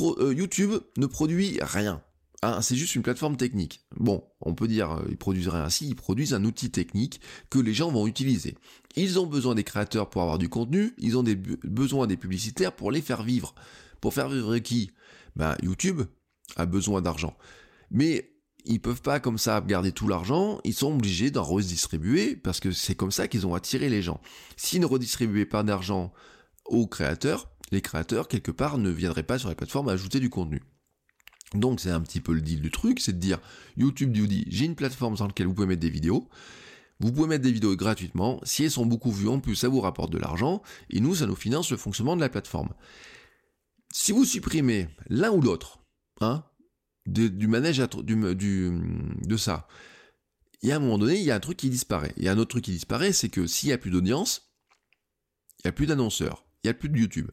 Euh, YouTube ne produit rien. Hein, c'est juste une plateforme technique. Bon, on peut dire euh, ils produisent ainsi, ils produisent un outil technique que les gens vont utiliser. Ils ont besoin des créateurs pour avoir du contenu, ils ont besoin des publicitaires pour les faire vivre. Pour faire vivre qui? Ben YouTube a besoin d'argent. Mais ils peuvent pas comme ça garder tout l'argent, ils sont obligés d'en redistribuer parce que c'est comme ça qu'ils ont attiré les gens. S'ils ne redistribuaient pas d'argent aux créateurs, les créateurs quelque part ne viendraient pas sur les plateformes ajouter du contenu. Donc c'est un petit peu le deal du truc, c'est de dire YouTube vous dit j'ai une plateforme sur laquelle vous pouvez mettre des vidéos, vous pouvez mettre des vidéos gratuitement, si elles sont beaucoup vues en plus ça vous rapporte de l'argent, et nous ça nous finance le fonctionnement de la plateforme. Si vous supprimez l'un ou l'autre, hein, du manège de ça, il y a un moment donné, il y a un truc qui disparaît. Il y a un autre truc qui disparaît, c'est que s'il n'y a plus d'audience, il n'y a plus d'annonceurs, il n'y a plus de YouTube.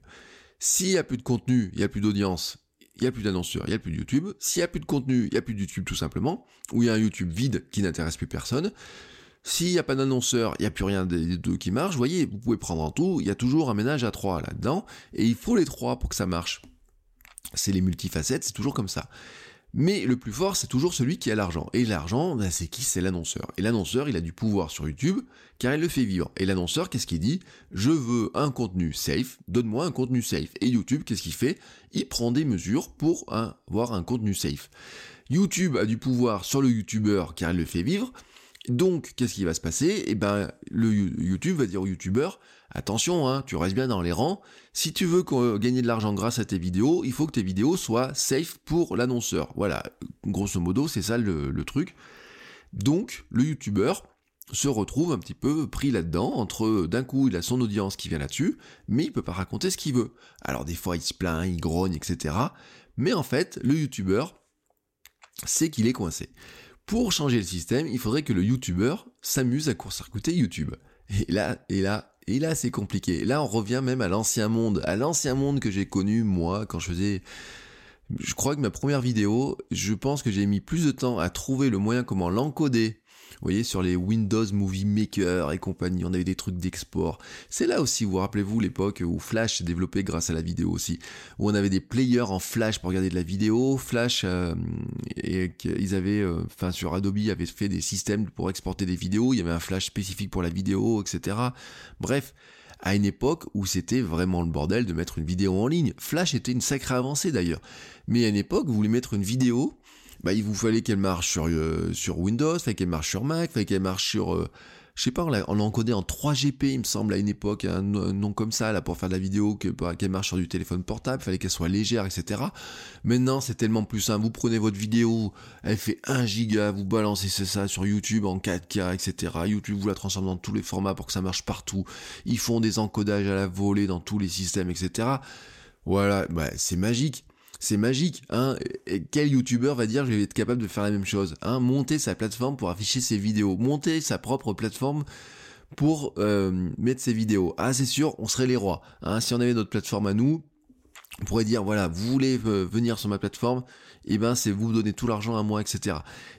S'il n'y a plus de contenu, il n'y a plus d'audience, il n'y a plus d'annonceurs, il n'y a plus de YouTube. S'il n'y a plus de contenu, il n'y a plus de YouTube tout simplement, ou il y a un YouTube vide qui n'intéresse plus personne. S'il n'y a pas d'annonceur, il n'y a plus rien des deux qui marche. Vous voyez, vous pouvez prendre en tout, il y a toujours un ménage à trois là-dedans, et il faut les trois pour que ça marche. C'est les multifacettes, c'est toujours comme ça. Mais le plus fort, c'est toujours celui qui a l'argent. Et l'argent, ben, c'est qui? C'est l'annonceur. Et l'annonceur, il a du pouvoir sur YouTube, car il le fait vivre. Et l'annonceur, qu'est-ce qu'il dit Je veux un contenu safe, donne-moi un contenu safe. Et YouTube, qu'est-ce qu'il fait? Il prend des mesures pour avoir un contenu safe. YouTube a du pouvoir sur le YouTuber, car il le fait vivre. Donc, qu'est-ce qui va se passer? Eh ben, le YouTube va dire au YouTuber, attention, hein, tu restes bien dans les rangs. Si tu veux gagner de l'argent grâce à tes vidéos, il faut que tes vidéos soient safe pour l'annonceur. Voilà, grosso modo, c'est ça le, truc. Donc, le YouTuber se retrouve un petit peu pris là-dedans, entre d'un coup il a son audience qui vient là-dessus, mais il peut pas raconter ce qu'il veut. Alors des fois il se plaint, il grogne, etc. Mais en fait, le YouTuber, c'est qu'il est coincé. Pour changer le système, il faudrait que le YouTuber s'amuse à court-circuiter YouTube. Et là, et là, et là, c'est compliqué. Là, on revient même à l'ancien monde, à l'ancien monde que j'ai connu moi quand je faisais. Je crois que ma première vidéo, je pense que j'ai mis plus de temps à trouver le moyen comment l'encoder vous voyez, sur les Windows Movie Maker et compagnie, on avait des trucs d'export. C'est là aussi, vous rappelez-vous l'époque où Flash s'est développé grâce à la vidéo aussi, où on avait des players en Flash pour regarder de la vidéo, Flash, euh, et ils avaient, euh, enfin sur Adobe, avait fait des systèmes pour exporter des vidéos, il y avait un Flash spécifique pour la vidéo, etc. Bref, à une époque où c'était vraiment le bordel de mettre une vidéo en ligne. Flash était une sacrée avancée d'ailleurs. Mais à une époque, vous voulez mettre une vidéo, bah, il vous fallait qu'elle marche sur, euh, sur Windows, fallait qu'elle marche sur Mac, fallait qu'elle marche sur, euh, je sais pas, on l'a encodé en 3GP, il me semble, à une époque, un, nom comme ça, là, pour faire de la vidéo, qu'elle marche sur du téléphone portable, fallait qu'elle soit légère, etc. Maintenant, c'est tellement plus simple. Vous prenez votre vidéo, elle fait 1 giga, vous balancez ça sur YouTube en 4K, etc. YouTube vous la transforme dans tous les formats pour que ça marche partout. Ils font des encodages à la volée dans tous les systèmes, etc. Voilà, bah, c'est magique c'est magique. Hein quel youtubeur va dire je vais être capable de faire la même chose hein Monter sa plateforme pour afficher ses vidéos, monter sa propre plateforme pour euh, mettre ses vidéos. Ah c'est sûr, on serait les rois. Hein si on avait notre plateforme à nous, on pourrait dire voilà, vous voulez euh, venir sur ma plateforme, eh ben c'est vous donner tout l'argent à moi, etc.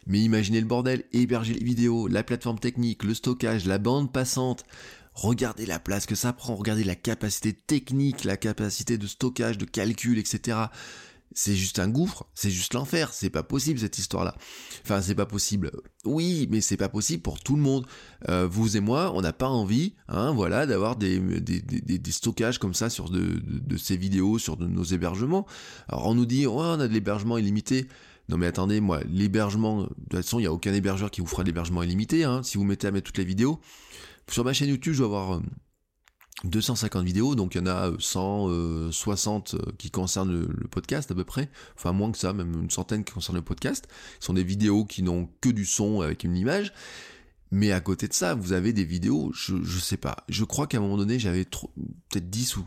Mais imaginez le bordel, héberger les vidéos, la plateforme technique, le stockage, la bande passante. Regardez la place que ça prend, regardez la capacité technique, la capacité de stockage, de calcul, etc c'est juste un gouffre, c'est juste l'enfer, c'est pas possible cette histoire-là. Enfin, c'est pas possible. Oui, mais c'est pas possible pour tout le monde. Euh, vous et moi, on n'a pas envie, hein, voilà, d'avoir des, des, des, stockages comme ça sur de, de, ces vidéos, sur de nos hébergements. Alors on nous dit, oh, on a de l'hébergement illimité. Non mais attendez, moi, l'hébergement, de toute façon, il n'y a aucun hébergeur qui vous fera de l'hébergement illimité, hein, si vous mettez à mettre toutes les vidéos. Sur ma chaîne YouTube, je dois avoir... Euh, 250 vidéos, donc il y en a 160 euh, euh, qui concernent le, podcast à peu près, enfin moins que ça, même une centaine qui concernent le podcast. Ce sont des vidéos qui n'ont que du son avec une image. Mais à côté de ça, vous avez des vidéos, je, je sais pas, je crois qu'à un moment donné, j'avais peut-être 10 ou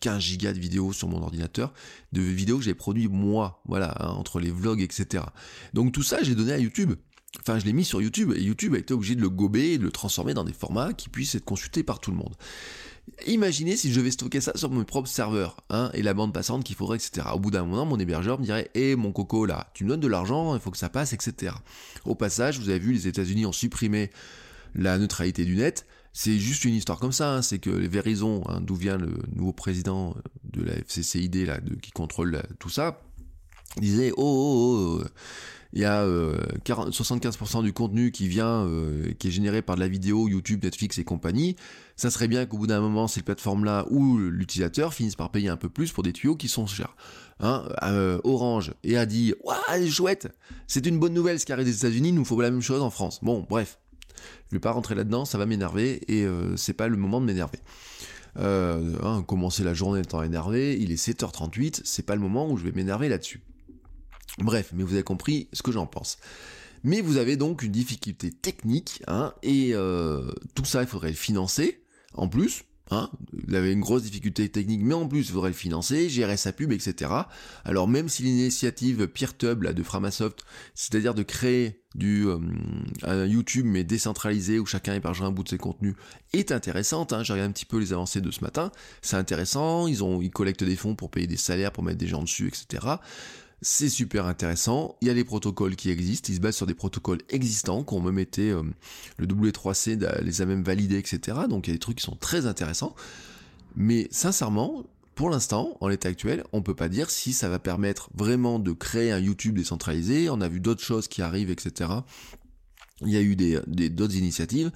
15 gigas de vidéos sur mon ordinateur, de vidéos que j'ai produit moi, voilà, hein, entre les vlogs, etc. Donc tout ça, j'ai donné à YouTube. Enfin, je l'ai mis sur YouTube et YouTube a été obligé de le gober de le transformer dans des formats qui puissent être consultés par tout le monde. Imaginez si je vais stocker ça sur mon propre serveur, hein, et la bande passante qu'il faudrait, etc. Au bout d'un moment, mon hébergeur me dirait, hé mon coco là, tu me donnes de l'argent, il faut que ça passe, etc. Au passage, vous avez vu, les États-Unis ont supprimé la neutralité du net. c'est juste une histoire comme ça, hein. c'est que les Verizon, hein, d'où vient le nouveau président de la FCCID là, qui contrôle tout ça, disait oh, oh, oh, oh il y a 75% euh, du contenu qui vient, euh, qui est généré par de la vidéo, YouTube, Netflix et compagnie. Ça serait bien qu'au bout d'un moment, ces plateformes-là ou l'utilisateur finissent par payer un peu plus pour des tuyaux qui sont chers. Hein, euh, Orange et a dit, ouais, chouette, c'est une bonne nouvelle ce qui arrive des États-Unis, il nous faut la même chose en France. Bon, bref, je vais pas rentrer là-dedans, ça va m'énerver et c'est pas le moment de m'énerver. Hein, commencer la journée étant énervé, il est 7h38, c'est pas le moment où je vais m'énerver là-dessus. Bref, mais vous avez compris ce que j'en pense. Mais vous avez donc une difficulté technique, hein, et euh, tout ça, il faudrait le financer, en plus, Hein, il avait une grosse difficulté technique, mais en plus, il faudrait le financer, gérer sa pub, etc. Alors même si l'initiative PeerTube là, de Framasoft, c'est-à-dire de créer du euh, un YouTube mais décentralisé où chacun hébergera un bout de ses contenus, est intéressante. Hein, J'ai regardé un petit peu les avancées de ce matin. C'est intéressant. Ils ont, ils collectent des fonds pour payer des salaires, pour mettre des gens dessus, etc. C'est super intéressant. Il y a les protocoles qui existent. Ils se basent sur des protocoles existants qu'on me mettait euh, le W3C les a même validés, etc. Donc il y a des trucs qui sont très intéressants. Mais sincèrement, pour l'instant, en l'état actuel, on peut pas dire si ça va permettre vraiment de créer un YouTube décentralisé. On a vu d'autres choses qui arrivent, etc. Il y a eu des, d'autres initiatives.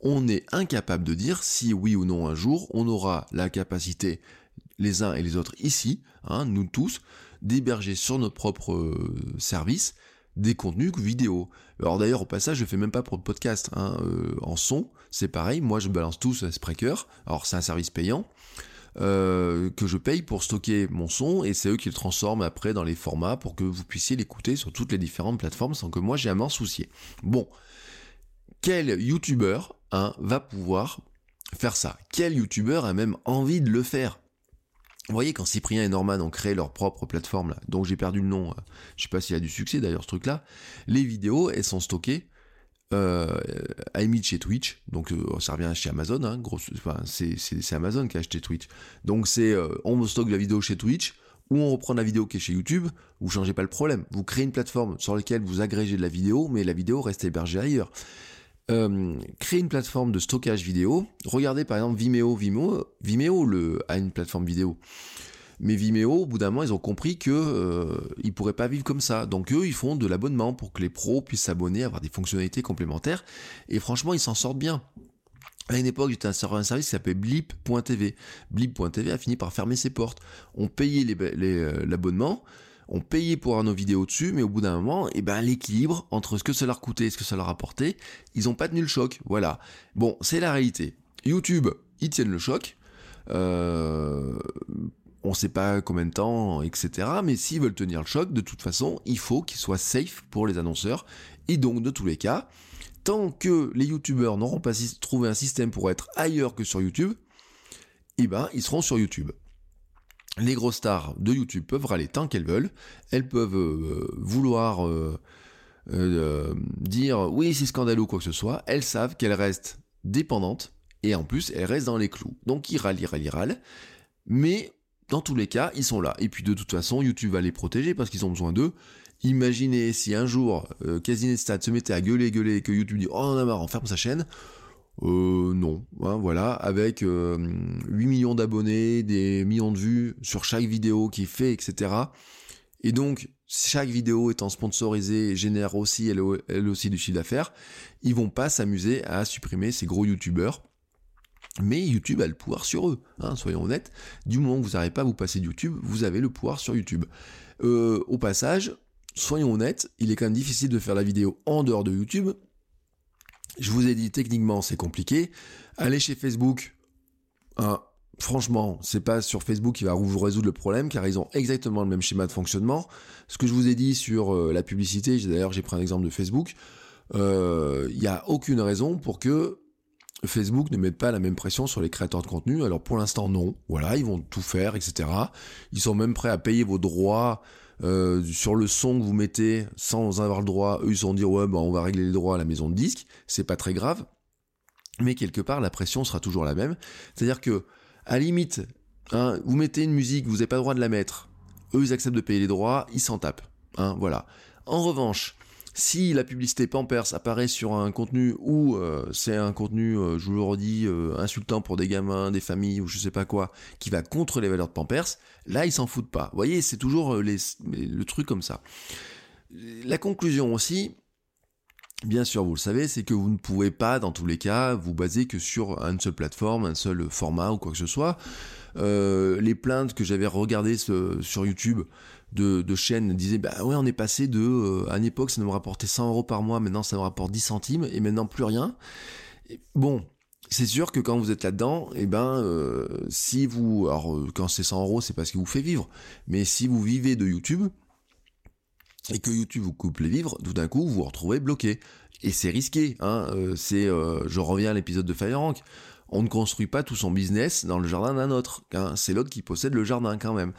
On est incapable de dire si oui ou non un jour on aura la capacité les uns et les autres ici, hein, nous tous, d'héberger sur notre propre euh, service des contenus vidéo. Alors d'ailleurs au passage je fais même pas pour le podcast, hein, euh, en son c'est pareil, moi je balance tout sur Spreaker, alors c'est un service payant, euh, que je paye pour stocker mon son et c'est eux qui le transforment après dans les formats pour que vous puissiez l'écouter sur toutes les différentes plateformes sans que moi j'ai à m'en soucier. Bon, quel youtubeur hein, va pouvoir faire ça? Quel youtubeur a même envie de le faire? Vous voyez, quand Cyprien et Norman ont créé leur propre plateforme, là, dont j'ai perdu le nom, euh, je sais pas s'il y a du succès d'ailleurs ce truc-là, les vidéos, elles sont stockées euh, à limite chez Twitch, donc euh, ça revient chez Amazon, hein, gros, enfin, c'est Amazon qui a acheté Twitch. Donc c'est, euh, on stocke la vidéo chez Twitch, ou on reprend la vidéo qui est chez YouTube, vous changez pas le problème. Vous créez une plateforme sur laquelle vous agrégez de la vidéo, mais la vidéo reste hébergée ailleurs. Euh, créer une plateforme de stockage vidéo. Regardez par exemple Vimeo. Vimeo, Vimeo a une plateforme vidéo. Mais Vimeo, au bout d'un moment, ils ont compris que euh, ils pourraient pas vivre comme ça. Donc eux, ils font de l'abonnement pour que les pros puissent s'abonner, avoir des fonctionnalités complémentaires. Et franchement, ils s'en sortent bien. À une époque, j'étais sur un service qui s'appelait Blip.tv. Blip.tv a fini par fermer ses portes. On payait euh, l'abonnement. Les, on payait pour avoir nos vidéos dessus, mais au bout d'un moment, eh ben, l'équilibre entre ce que ça leur coûtait et ce que ça leur apportait, ils ont pas tenu le choc. Voilà. Bon, c'est la réalité. YouTube, ils tiennent le choc. Euh, on sait pas combien de temps, etc. Mais s'ils veulent tenir le choc, de toute façon, il faut qu'ils soient safe pour les annonceurs. Et donc, de tous les cas, tant que les youtubeurs n'auront pas trouvé un système pour être ailleurs que sur YouTube, eh ben, ils seront sur YouTube les grosses stars de YouTube peuvent râler tant qu'elles veulent, elles peuvent euh, vouloir euh, euh, dire oui c'est scandaleux ou quoi que ce soit, elles savent qu'elles restent dépendantes et en plus elles restent dans les clous. Donc ils râlent, ils râlent, ils râlent, mais dans tous les cas ils sont là. Et puis de toute façon YouTube va les protéger parce qu'ils ont besoin d'eux. Imaginez si un jour Casinestat se mettait à gueuler, gueuler et que YouTube dit oh on en a marre, on ferme sa chaîne. Euh, non, hein, voilà, avec 8 euh, millions d'abonnés, des millions de vues sur chaque vidéo qui fait, etc. Et donc, chaque vidéo étant sponsorisée génère aussi, elle, aussi du chiffre d'affaires, ils vont pas s'amuser à supprimer ces gros youtubeurs. Mais YouTube a le pouvoir sur eux, hein, soyons honnêtes. Du moment que vous n'arrivez pas à vous passer de YouTube, vous avez le pouvoir sur YouTube. Euh, au passage, soyons honnêtes, il est quand même difficile de faire la vidéo en dehors de YouTube, je vous ai dit techniquement c'est compliqué. Allez chez Facebook. Hein, franchement, c'est pas sur Facebook qui va vous résoudre le problème car ils ont exactement le même schéma de fonctionnement. Ce que je vous ai dit sur euh, la publicité, d'ailleurs j'ai pris un exemple de Facebook, il euh, n'y a aucune raison pour que Facebook ne mette pas la même pression sur les créateurs de contenu. Alors pour l'instant non, voilà, ils vont tout faire, etc. Ils sont même prêts à payer vos droits euh, sur le son que vous mettez sans avoir le droit, eux ils vont dire ouais bah on va régler les droits à la maison de disque, c'est pas très grave, mais quelque part la pression sera toujours la même. C'est-à-dire que à limite, hein, vous mettez une musique, vous n'avez pas le droit de la mettre, eux ils acceptent de payer les droits, ils s'en tapent. Hein, voilà. En revanche, Si la publicité Pampers apparaît sur un contenu où euh, c'est un contenu, euh, je vous le redis, euh, insultant pour des gamins, des familles ou je sais pas quoi, qui va contre les valeurs de Pampers, là ils s'en foutent pas. Vous voyez, c'est toujours les, le truc comme ça. La conclusion aussi, bien sûr, vous le savez, c'est que vous ne pouvez pas, dans tous les cas, vous baser que sur une seule plateforme, un seul format ou quoi que ce soit. les plaintes que j'avais regardées sur YouTube de, chaînes disaient bah ouais on est passé de euh, à une époque ça nous rapportait 100 euros par mois maintenant ça nous rapporte 10 centimes et maintenant plus rien bon c'est sûr que quand vous êtes là-dedans, et eh ben, euh, si vous, alors euh, quand c'est 100 euros, c'est parce qu'il vous fait vivre. Mais si vous vivez de YouTube et que YouTube vous coupe les vivres, tout d'un coup vous vous retrouvez bloqué. Et c'est risqué. Hein, c'est, je reviens à l'épisode de Firerank. On ne construit pas tout son business dans le jardin d'un autre. Hein, c'est l'autre qui possède le jardin quand même.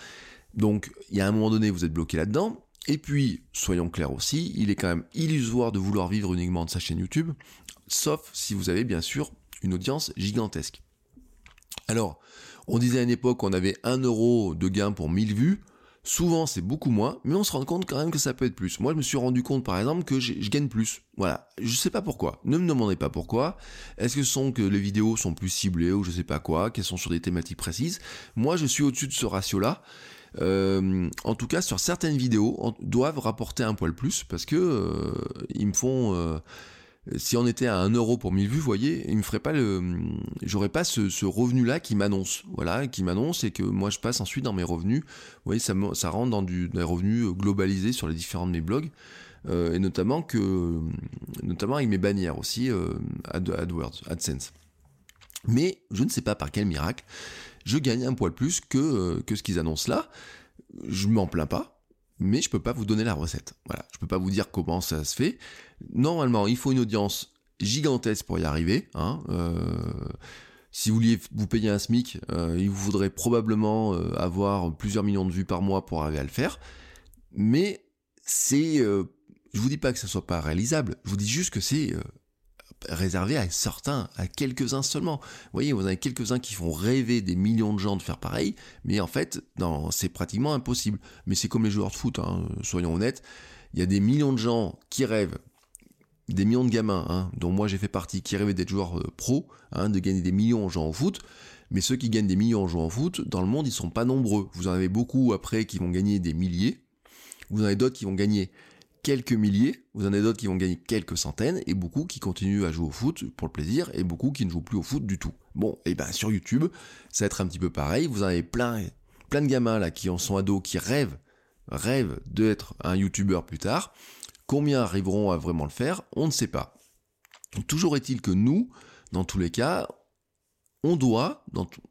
Donc, il y a un moment donné, vous êtes bloqué là-dedans. Et puis, soyons clairs aussi, il est quand même illusoire de vouloir vivre uniquement de sa chaîne YouTube, sauf si vous avez bien sûr une audience gigantesque. Alors, on disait à une époque qu'on avait 1 euro de gain pour 1000 vues. Souvent, c'est beaucoup moins, mais on se rend compte quand même que ça peut être plus. Moi, je me suis rendu compte, par exemple, que je gagne plus. Voilà. Je sais pas pourquoi. Ne me demandez pas pourquoi. Est-ce que ce sont que les vidéos sont plus ciblées ou je sais pas quoi, qu'elles sont sur des thématiques précises? Moi, je suis au-dessus de ce ratio-là. Euh, en tout cas, sur certaines vidéos, doivent rapporter un poil plus parce que euh, ils me font. Euh, si on était à 1 euro pour 1000 vues, vous voyez, il me ferait pas le, j'aurais pas ce, revenu-là qui m'annonce, voilà, qui m'annonce et que moi je passe ensuite dans mes revenus. Vous voyez, ça, rentre dans du, revenus globalisés sur les différents de mes blogs. et notamment que, notamment avec mes bannières aussi, AdWords, AdSense. Mais je ne sais pas par quel miracle, je gagne un poil plus que, euh, que ce qu'ils annoncent là. Je m'en plains pas, mais je peux pas vous donner la recette. Voilà, je peux pas vous dire comment ça se fait. Normalement, il faut une audience gigantesque pour y arriver. Hein. Euh, si vous vouliez vous payer un SMIC, euh, il vous faudrait probablement avoir plusieurs millions de vues par mois pour arriver à le faire. Mais c'est, je vous dis pas que ce soit pas réalisable. Je vous dis juste que c'est réservé à certains, à quelques-uns seulement. Vous voyez, vous avez quelques-uns qui font rêver des millions de gens de faire pareil, mais en fait, c'est pratiquement impossible. Mais c'est comme les joueurs de foot, hein, soyons honnêtes. Il y a des millions de gens qui rêvent, des millions de gamins, hein, dont moi j'ai fait partie, qui rêvaient d'être joueurs euh, pro, hein, de gagner des millions en jouant au foot. Mais ceux qui gagnent des millions en jouant au foot, dans le monde, ils sont pas nombreux. Vous en avez beaucoup après qui vont gagner des milliers. Vous en avez d'autres qui vont gagner quelques milliers, vous en avez d'autres qui vont gagner quelques centaines, et beaucoup qui continuent à jouer au foot pour le plaisir, et beaucoup qui ne jouent plus au foot du tout. Bon, et ben sur YouTube, ça va être un petit peu pareil, vous en avez plein, plein de gamins là qui en sont ados, qui rêvent, rêvent d'être un YouTuber plus tard. Combien arriveront à vraiment le faire? On ne sait pas. Toujours est-il que nous, dans tous les cas, on doit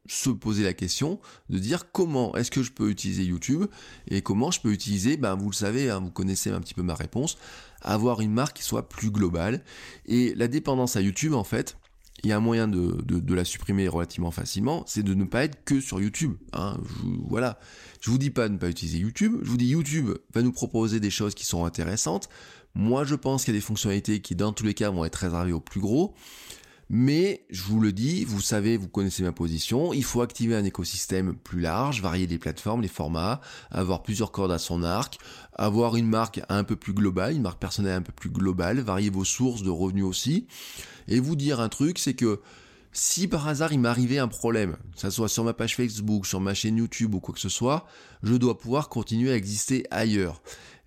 se poser la question de dire comment est-ce que je peux utiliser YouTube et comment je peux utiliser, ben vous le savez, hein, vous connaissez un petit peu ma réponse, avoir une marque qui soit plus globale. Et la dépendance à YouTube, en fait, il y a un moyen de, la supprimer relativement facilement, c'est de ne pas être que sur YouTube. Hein. Je, voilà, je vous dis pas de ne pas utiliser YouTube, je vous dis YouTube va nous proposer des choses qui sont intéressantes. Moi, je pense qu'il y a des fonctionnalités qui, dans tous les cas, vont être réservées aux plus gros. Mais je vous le dis, vous savez, vous connaissez ma position, il faut activer un écosystème plus large, varier les plateformes, les formats, avoir plusieurs cordes à son arc, avoir une marque un peu plus globale, une marque personnelle un peu plus globale, varier vos sources de revenus aussi. Et vous dire un truc, c'est que si par hasard il m'arrivait un problème, que ce soit sur ma page Facebook, sur ma chaîne YouTube ou quoi que ce soit, je dois pouvoir continuer à exister ailleurs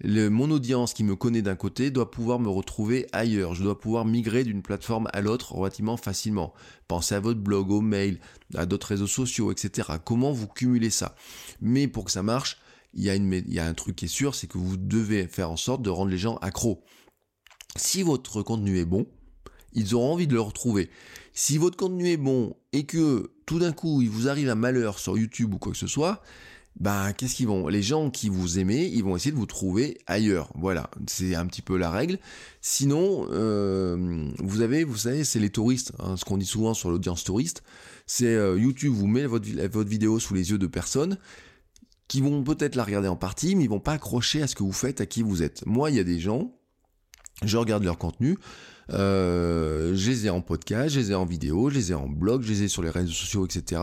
mon audience qui me connaît d'un côté doit pouvoir me retrouver ailleurs. Je dois pouvoir migrer d'une plateforme à l'autre relativement facilement. Pensez à votre blog, au mail, à d'autres réseaux sociaux, etc. Comment vous cumulez ça? Mais pour que ça marche, il y, a y a un truc qui est sûr, c'est que vous devez faire en sorte de rendre les gens accros. Si votre contenu est bon, ils auront envie de le retrouver. Si votre contenu est bon et que tout d'un coup il vous arrive un malheur sur YouTube ou quoi que ce soit, ben qu'est-ce qu'ils vont Les gens qui vous aimez, ils vont essayer de vous trouver ailleurs. Voilà, c'est un petit peu la règle. Sinon, euh, vous avez, vous savez, c'est les touristes. Hein, ce qu'on dit souvent sur l'audience touriste, c'est euh, YouTube vous met votre, votre vidéo sous les yeux de personnes qui vont peut-être la regarder en partie, mais ils vont pas accrocher à ce que vous faites, à qui vous êtes. Moi, il y a des gens je regarde leur contenu, euh, je les ai en podcast, je les ai en vidéo, je les ai en blog, je les ai sur les réseaux sociaux, etc.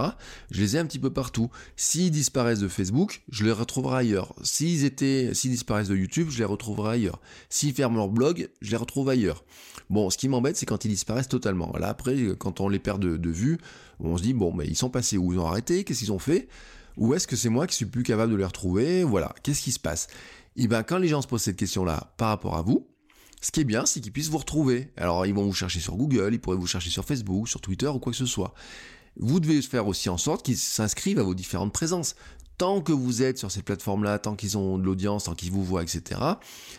Je les ai un petit peu partout. S'ils disparaissent de Facebook, je les retrouverai ailleurs. S'ils étaient, s'ils disparaissent de YouTube, je les retrouverai ailleurs. S'ils ferment leur blog, je les retrouve ailleurs. Bon, ce qui m'embête, c'est quand ils disparaissent totalement. Là, après, quand on les perd de, vue, on se dit, bon, mais ils sont passés où? Ils ont arrêté? Qu'est-ce qu'ils ont fait? Ou est-ce que c'est moi qui suis plus capable de les retrouver? Voilà, qu'est-ce qui se passe? Et eh ben, quand les gens se posent cette question-là par rapport à vous, ce qui est bien, c'est qu'ils puissent vous retrouver. Alors, ils vont vous chercher sur Google, ils pourraient vous chercher sur Facebook, sur Twitter ou quoi que ce soit. Vous devez faire aussi en sorte qu'ils s'inscrivent à vos différentes présences. Tant que vous êtes sur ces plateformes-là, tant qu'ils ont de l'audience, tant qu'ils vous voient, etc.,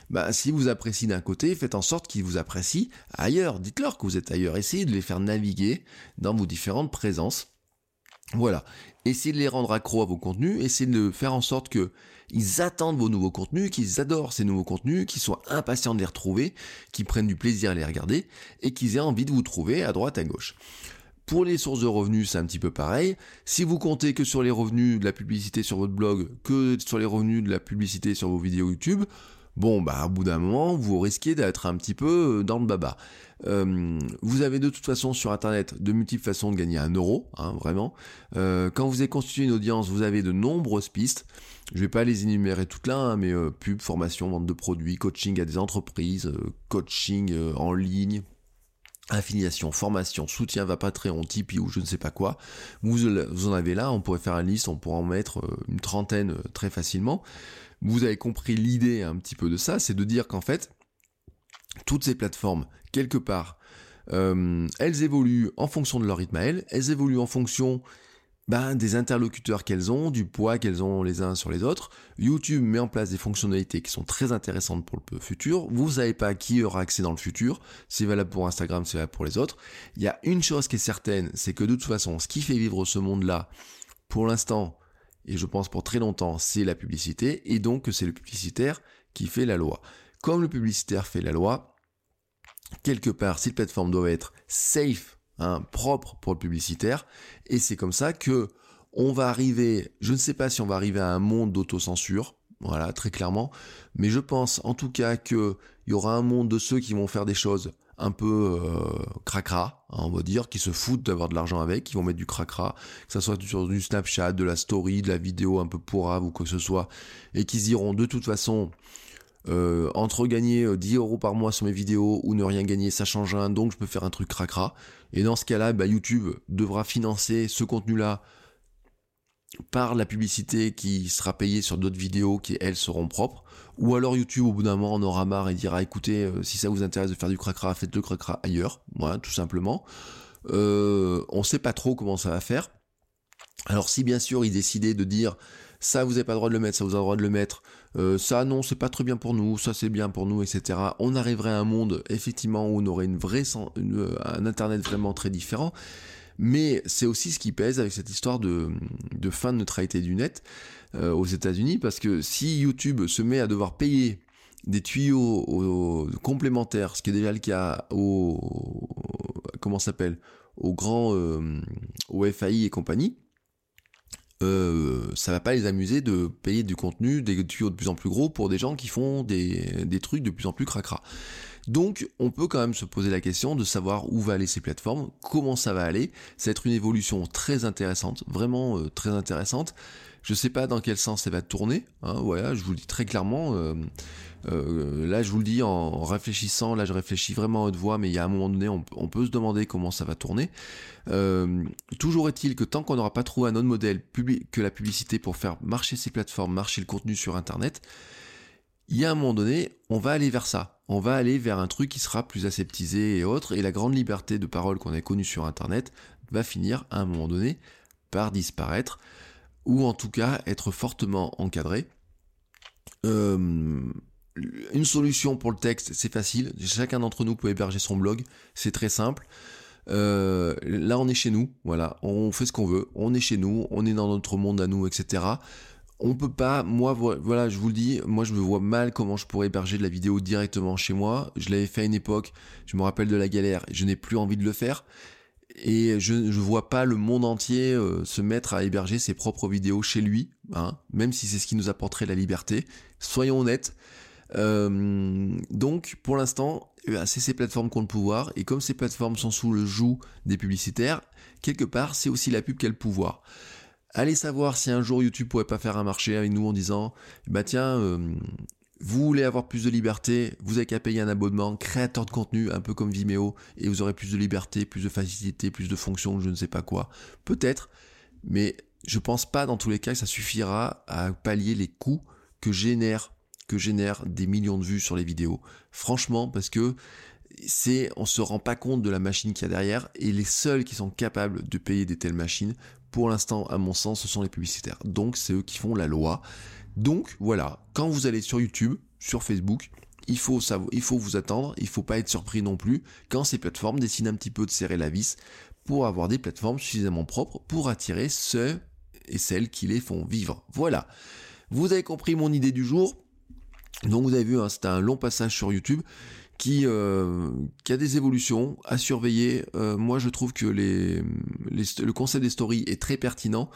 bah, si vous appréciez d'un côté, faites en sorte qu'ils vous apprécient ailleurs. Dites-leur que vous êtes ailleurs. Essayez de les faire naviguer dans vos différentes présences. Voilà. Essayez de les rendre accros à vos contenus, essayez de faire en sorte que ils attendent vos nouveaux contenus, qu'ils adorent ces nouveaux contenus, qu'ils soient impatients de les retrouver, qu'ils prennent du plaisir à les regarder et qu'ils aient envie de vous trouver à droite à gauche. Pour les sources de revenus, c'est un petit peu pareil. Si vous comptez que sur les revenus de la publicité sur votre blog, que sur les revenus de la publicité sur vos vidéos YouTube, bon, bah, au bout d'un moment, vous risquez d'être un petit peu dans le baba. Euh, vous avez de toute façon sur Internet de multiples façons de gagner un euro, hein, vraiment. Euh, quand vous avez constitué une audience, vous avez de nombreuses pistes. Je vais pas les énumérer toutes là, hein, mais euh, pub, formation, vente de produits, coaching à des entreprises, coaching en ligne, affiliation, formation, soutien va Patreon, Tipeee ou je ne sais pas quoi. Vous, en avez là, on pourrait faire une liste, on pourrait en mettre une trentaine très facilement. Vous avez compris l'idée un petit peu de ça, c'est de dire qu'en fait, toutes ces plateformes, quelque part, euh, elles évoluent en fonction de leur rythme à elles, elles évoluent en fonction ben, des interlocuteurs qu'elles ont, du poids qu'elles ont les uns sur les autres. YouTube met en place des fonctionnalités qui sont très intéressantes pour le futur. Vous savez pas qui aura accès dans le futur. C'est valable pour Instagram, c'est valable pour les autres. Il y a une chose qui est certaine, c'est que de toute façon, ce qui fait vivre ce monde-là, pour l'instant, et je pense pour très longtemps, c'est la publicité, et donc c'est le publicitaire qui fait la loi comme le publicitaire fait la loi, quelque part, si les plateformes doivent être safe, hein, propre pour le publicitaire, et c'est comme ça que on va arriver, je ne sais pas si on va arriver à un monde d'autocensure, voilà, très clairement, mais je pense en tout cas qu'il y aura un monde de ceux qui vont faire des choses un peu euh, cracra, hein, on va dire, qui se foutent d'avoir de l'argent avec, qui vont mettre du cracra, que ça soit sur du Snapchat, de la story, de la vidéo un peu pourrave ou quoi que ce soit, et qui se diront de toute façon, euh, entre gagner 10 euh, euros par mois sur mes vidéos ou ne rien gagner, ça change rien, donc je peux faire un truc cracra. Et dans ce cas-là, bah, YouTube devra financer ce contenu-là par la publicité qui sera payée sur d'autres vidéos qui, elles, seront propres. Ou alors YouTube, au bout d'un moment, en aura marre et dira, écoutez, euh, si ça vous intéresse de faire du cracra, faites le cracra ailleurs. Voilà, tout simplement. Euh, on sait pas trop comment ça va faire. Alors si bien sûr il décidait de dire ça vous n'avez pas le droit de le mettre, ça vous avez le droit de le mettre, euh, ça non c'est pas très bien pour nous, ça c'est bien pour nous, etc. On arriverait à un monde effectivement où on aurait une vraie euh, un internet vraiment très différent. Mais c'est aussi ce qui pèse avec cette histoire de, fin de neutralité du net euh, aux États-Unis, parce que si YouTube se met à devoir payer des tuyaux complémentaires, ce qui est déjà le cas au comment s'appelle, aux grands au FAI et compagnie, euh, ça va pas les amuser de payer du contenu, des tuyaux de plus en plus gros pour des gens qui font des, trucs de plus en plus cracra. Donc, on peut quand même se poser la question de savoir où va aller ces plateformes, comment ça va aller. Ça va être une évolution très intéressante, vraiment euh, très intéressante. Je sais pas dans quel sens ça va tourner. Hein, voilà, je vous le dis très clairement. Euh, euh, là, je vous le dis en, réfléchissant. Là, je réfléchis vraiment à haute voix, mais il y a un moment donné, on, peut se demander comment ça va tourner. Euh, toujours est-il que tant qu'on n'aura pas trouvé un autre modèle que la publicité pour faire marcher ces plateformes, marcher le contenu sur Internet, il y a un moment donné, on va aller vers ça. On va aller vers un truc qui sera plus aseptisé et autre. Et la grande liberté de parole qu'on a connue sur Internet va finir à un moment donné par disparaître ou en tout cas être fortement encadré. Euh, une solution pour le texte, c'est facile. Chacun d'entre nous peut héberger son blog, c'est très simple. Euh, là, on est chez nous, voilà, on fait ce qu'on veut, on est chez nous, on est dans notre monde à nous, etc. On peut pas, moi, voilà, je vous le dis, moi, je me vois mal comment je pourrais héberger de la vidéo directement chez moi. Je l'avais fait à une époque, je me rappelle de la galère, je n'ai plus envie de le faire et je ne vois pas le monde entier euh, se mettre à héberger ses propres vidéos chez lui, hein, même si c'est ce qui nous apporterait la liberté. Soyons honnêtes, Euh, donc, pour l'instant, ben, c'est ces plateformes qui ont le pouvoir, et comme ces plateformes sont sous le joug des publicitaires, quelque part, c'est aussi la pub qui a le pouvoir. Allez savoir si un jour YouTube pourrait pas faire un marché avec nous en disant, bah tiens, euh, vous voulez avoir plus de liberté, vous avez qu'à payer un abonnement, créateur de contenu, un peu comme Vimeo, et vous aurez plus de liberté, plus de facilité, plus de fonctions, je ne sais pas quoi. Peut-être, mais je pense pas dans tous les cas que ça suffira à pallier les coûts que génèrent des millions de vues sur les vidéos. Franchement, parce que c'est, on se rend pas compte de la machine qu'il y a derrière, et les seuls qui sont capables de payer des telles machines, pour l'instant, à mon sens, ce sont les publicitaires. Donc, c'est eux qui font la loi. Donc, voilà, quand vous allez sur YouTube, sur Facebook, il faut, vous attendre, il faut pas être surpris non plus quand ces plateformes décident un petit peu de serrer la vis pour avoir des plateformes suffisamment propres pour attirer ceux et celles qui les font vivre. Voilà. Vous avez compris mon idée du jour. Donc vous avez vu, hein, c'était un long passage sur YouTube qui, euh, a des évolutions à surveiller. Euh, moi, je trouve que le concept des stories est très pertinent.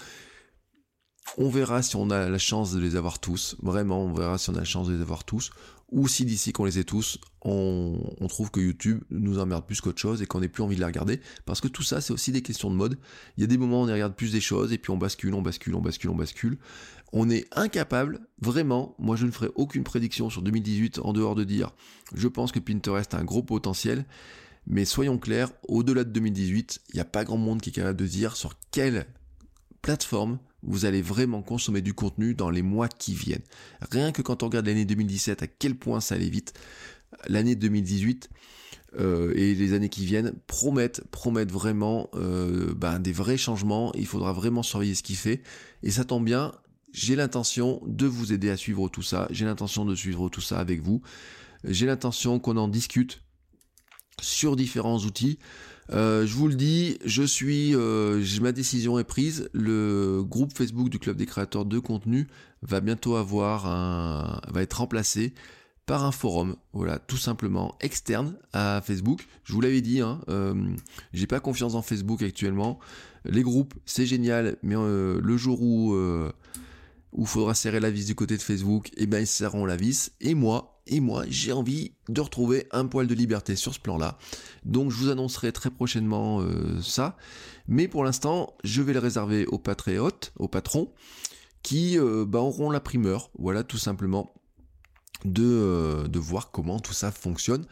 On verra si on a la chance de les avoir tous. Vraiment, on verra si on a la chance de les avoir tous. Ou si d'ici qu'on les ait tous, on, trouve que YouTube nous emmerde plus qu'autre chose et qu'on n'ait plus envie de les regarder. Parce que tout ça, c'est aussi des questions de mode. Il y a des moments où on regarde plus des choses et puis on bascule, on bascule, on bascule, on bascule. On est incapable, vraiment, moi je ne ferai aucune prédiction sur 2018 en dehors de dire je pense que Pinterest a un gros potentiel. Mais soyons clairs, au-delà de 2018, il n'y a pas grand monde qui est capable de dire sur quelle plateforme vous allez vraiment consommer du contenu dans les mois qui viennent. Rien que quand on regarde l'année 2017, à quel point ça allait vite, l'année 2018 euh, et les années qui viennent promettent, promettent vraiment euh, ben, des vrais changements. Il faudra vraiment surveiller ce qu'il fait. Et ça tombe bien, j'ai l'intention de vous aider à suivre tout ça. J'ai l'intention de suivre tout ça avec vous. J'ai l'intention qu'on en discute sur différents outils. Euh, je vous le dis, je suis, euh, ma décision est prise. Le groupe Facebook du club des créateurs de contenu va bientôt avoir un, va être remplacé par un forum, voilà, tout simplement externe à Facebook. Je vous l'avais dit, hein, euh, j'ai pas confiance en Facebook actuellement. Les groupes, c'est génial, mais euh, le jour où où il faudra serrer la vis du côté de Facebook, eh bien ils serreront la vis. Et moi, et moi, j'ai envie de retrouver un poil de liberté sur ce plan-là. Donc je vous annoncerai très prochainement euh, ça. Mais pour l'instant, je vais le réserver aux patriotes, aux patrons, qui euh, bah, auront la primeur, voilà tout simplement, de, euh, de voir comment tout ça fonctionne.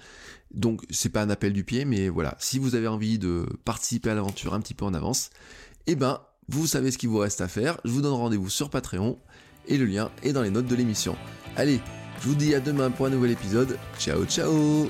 Donc c'est pas un appel du pied, mais voilà, si vous avez envie de participer à l'aventure un petit peu en avance, eh ben vous savez ce qu'il vous reste à faire. Je vous donne rendez-vous sur Patreon et le lien est dans les notes de l'émission. Allez, je vous dis à demain pour un nouvel épisode. Ciao ciao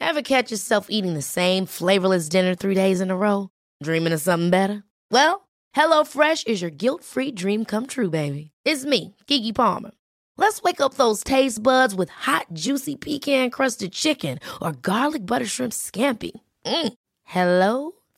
Ever catch yourself eating the same flavorless dinner three days in a row? Dreaming of something better? Well, HelloFresh is your guilt-free dream come true, baby. It's me, Kiki Palmer. Let's wake up those taste buds with hot, juicy pecan crusted chicken or garlic butter shrimp scampi. Mm. Hello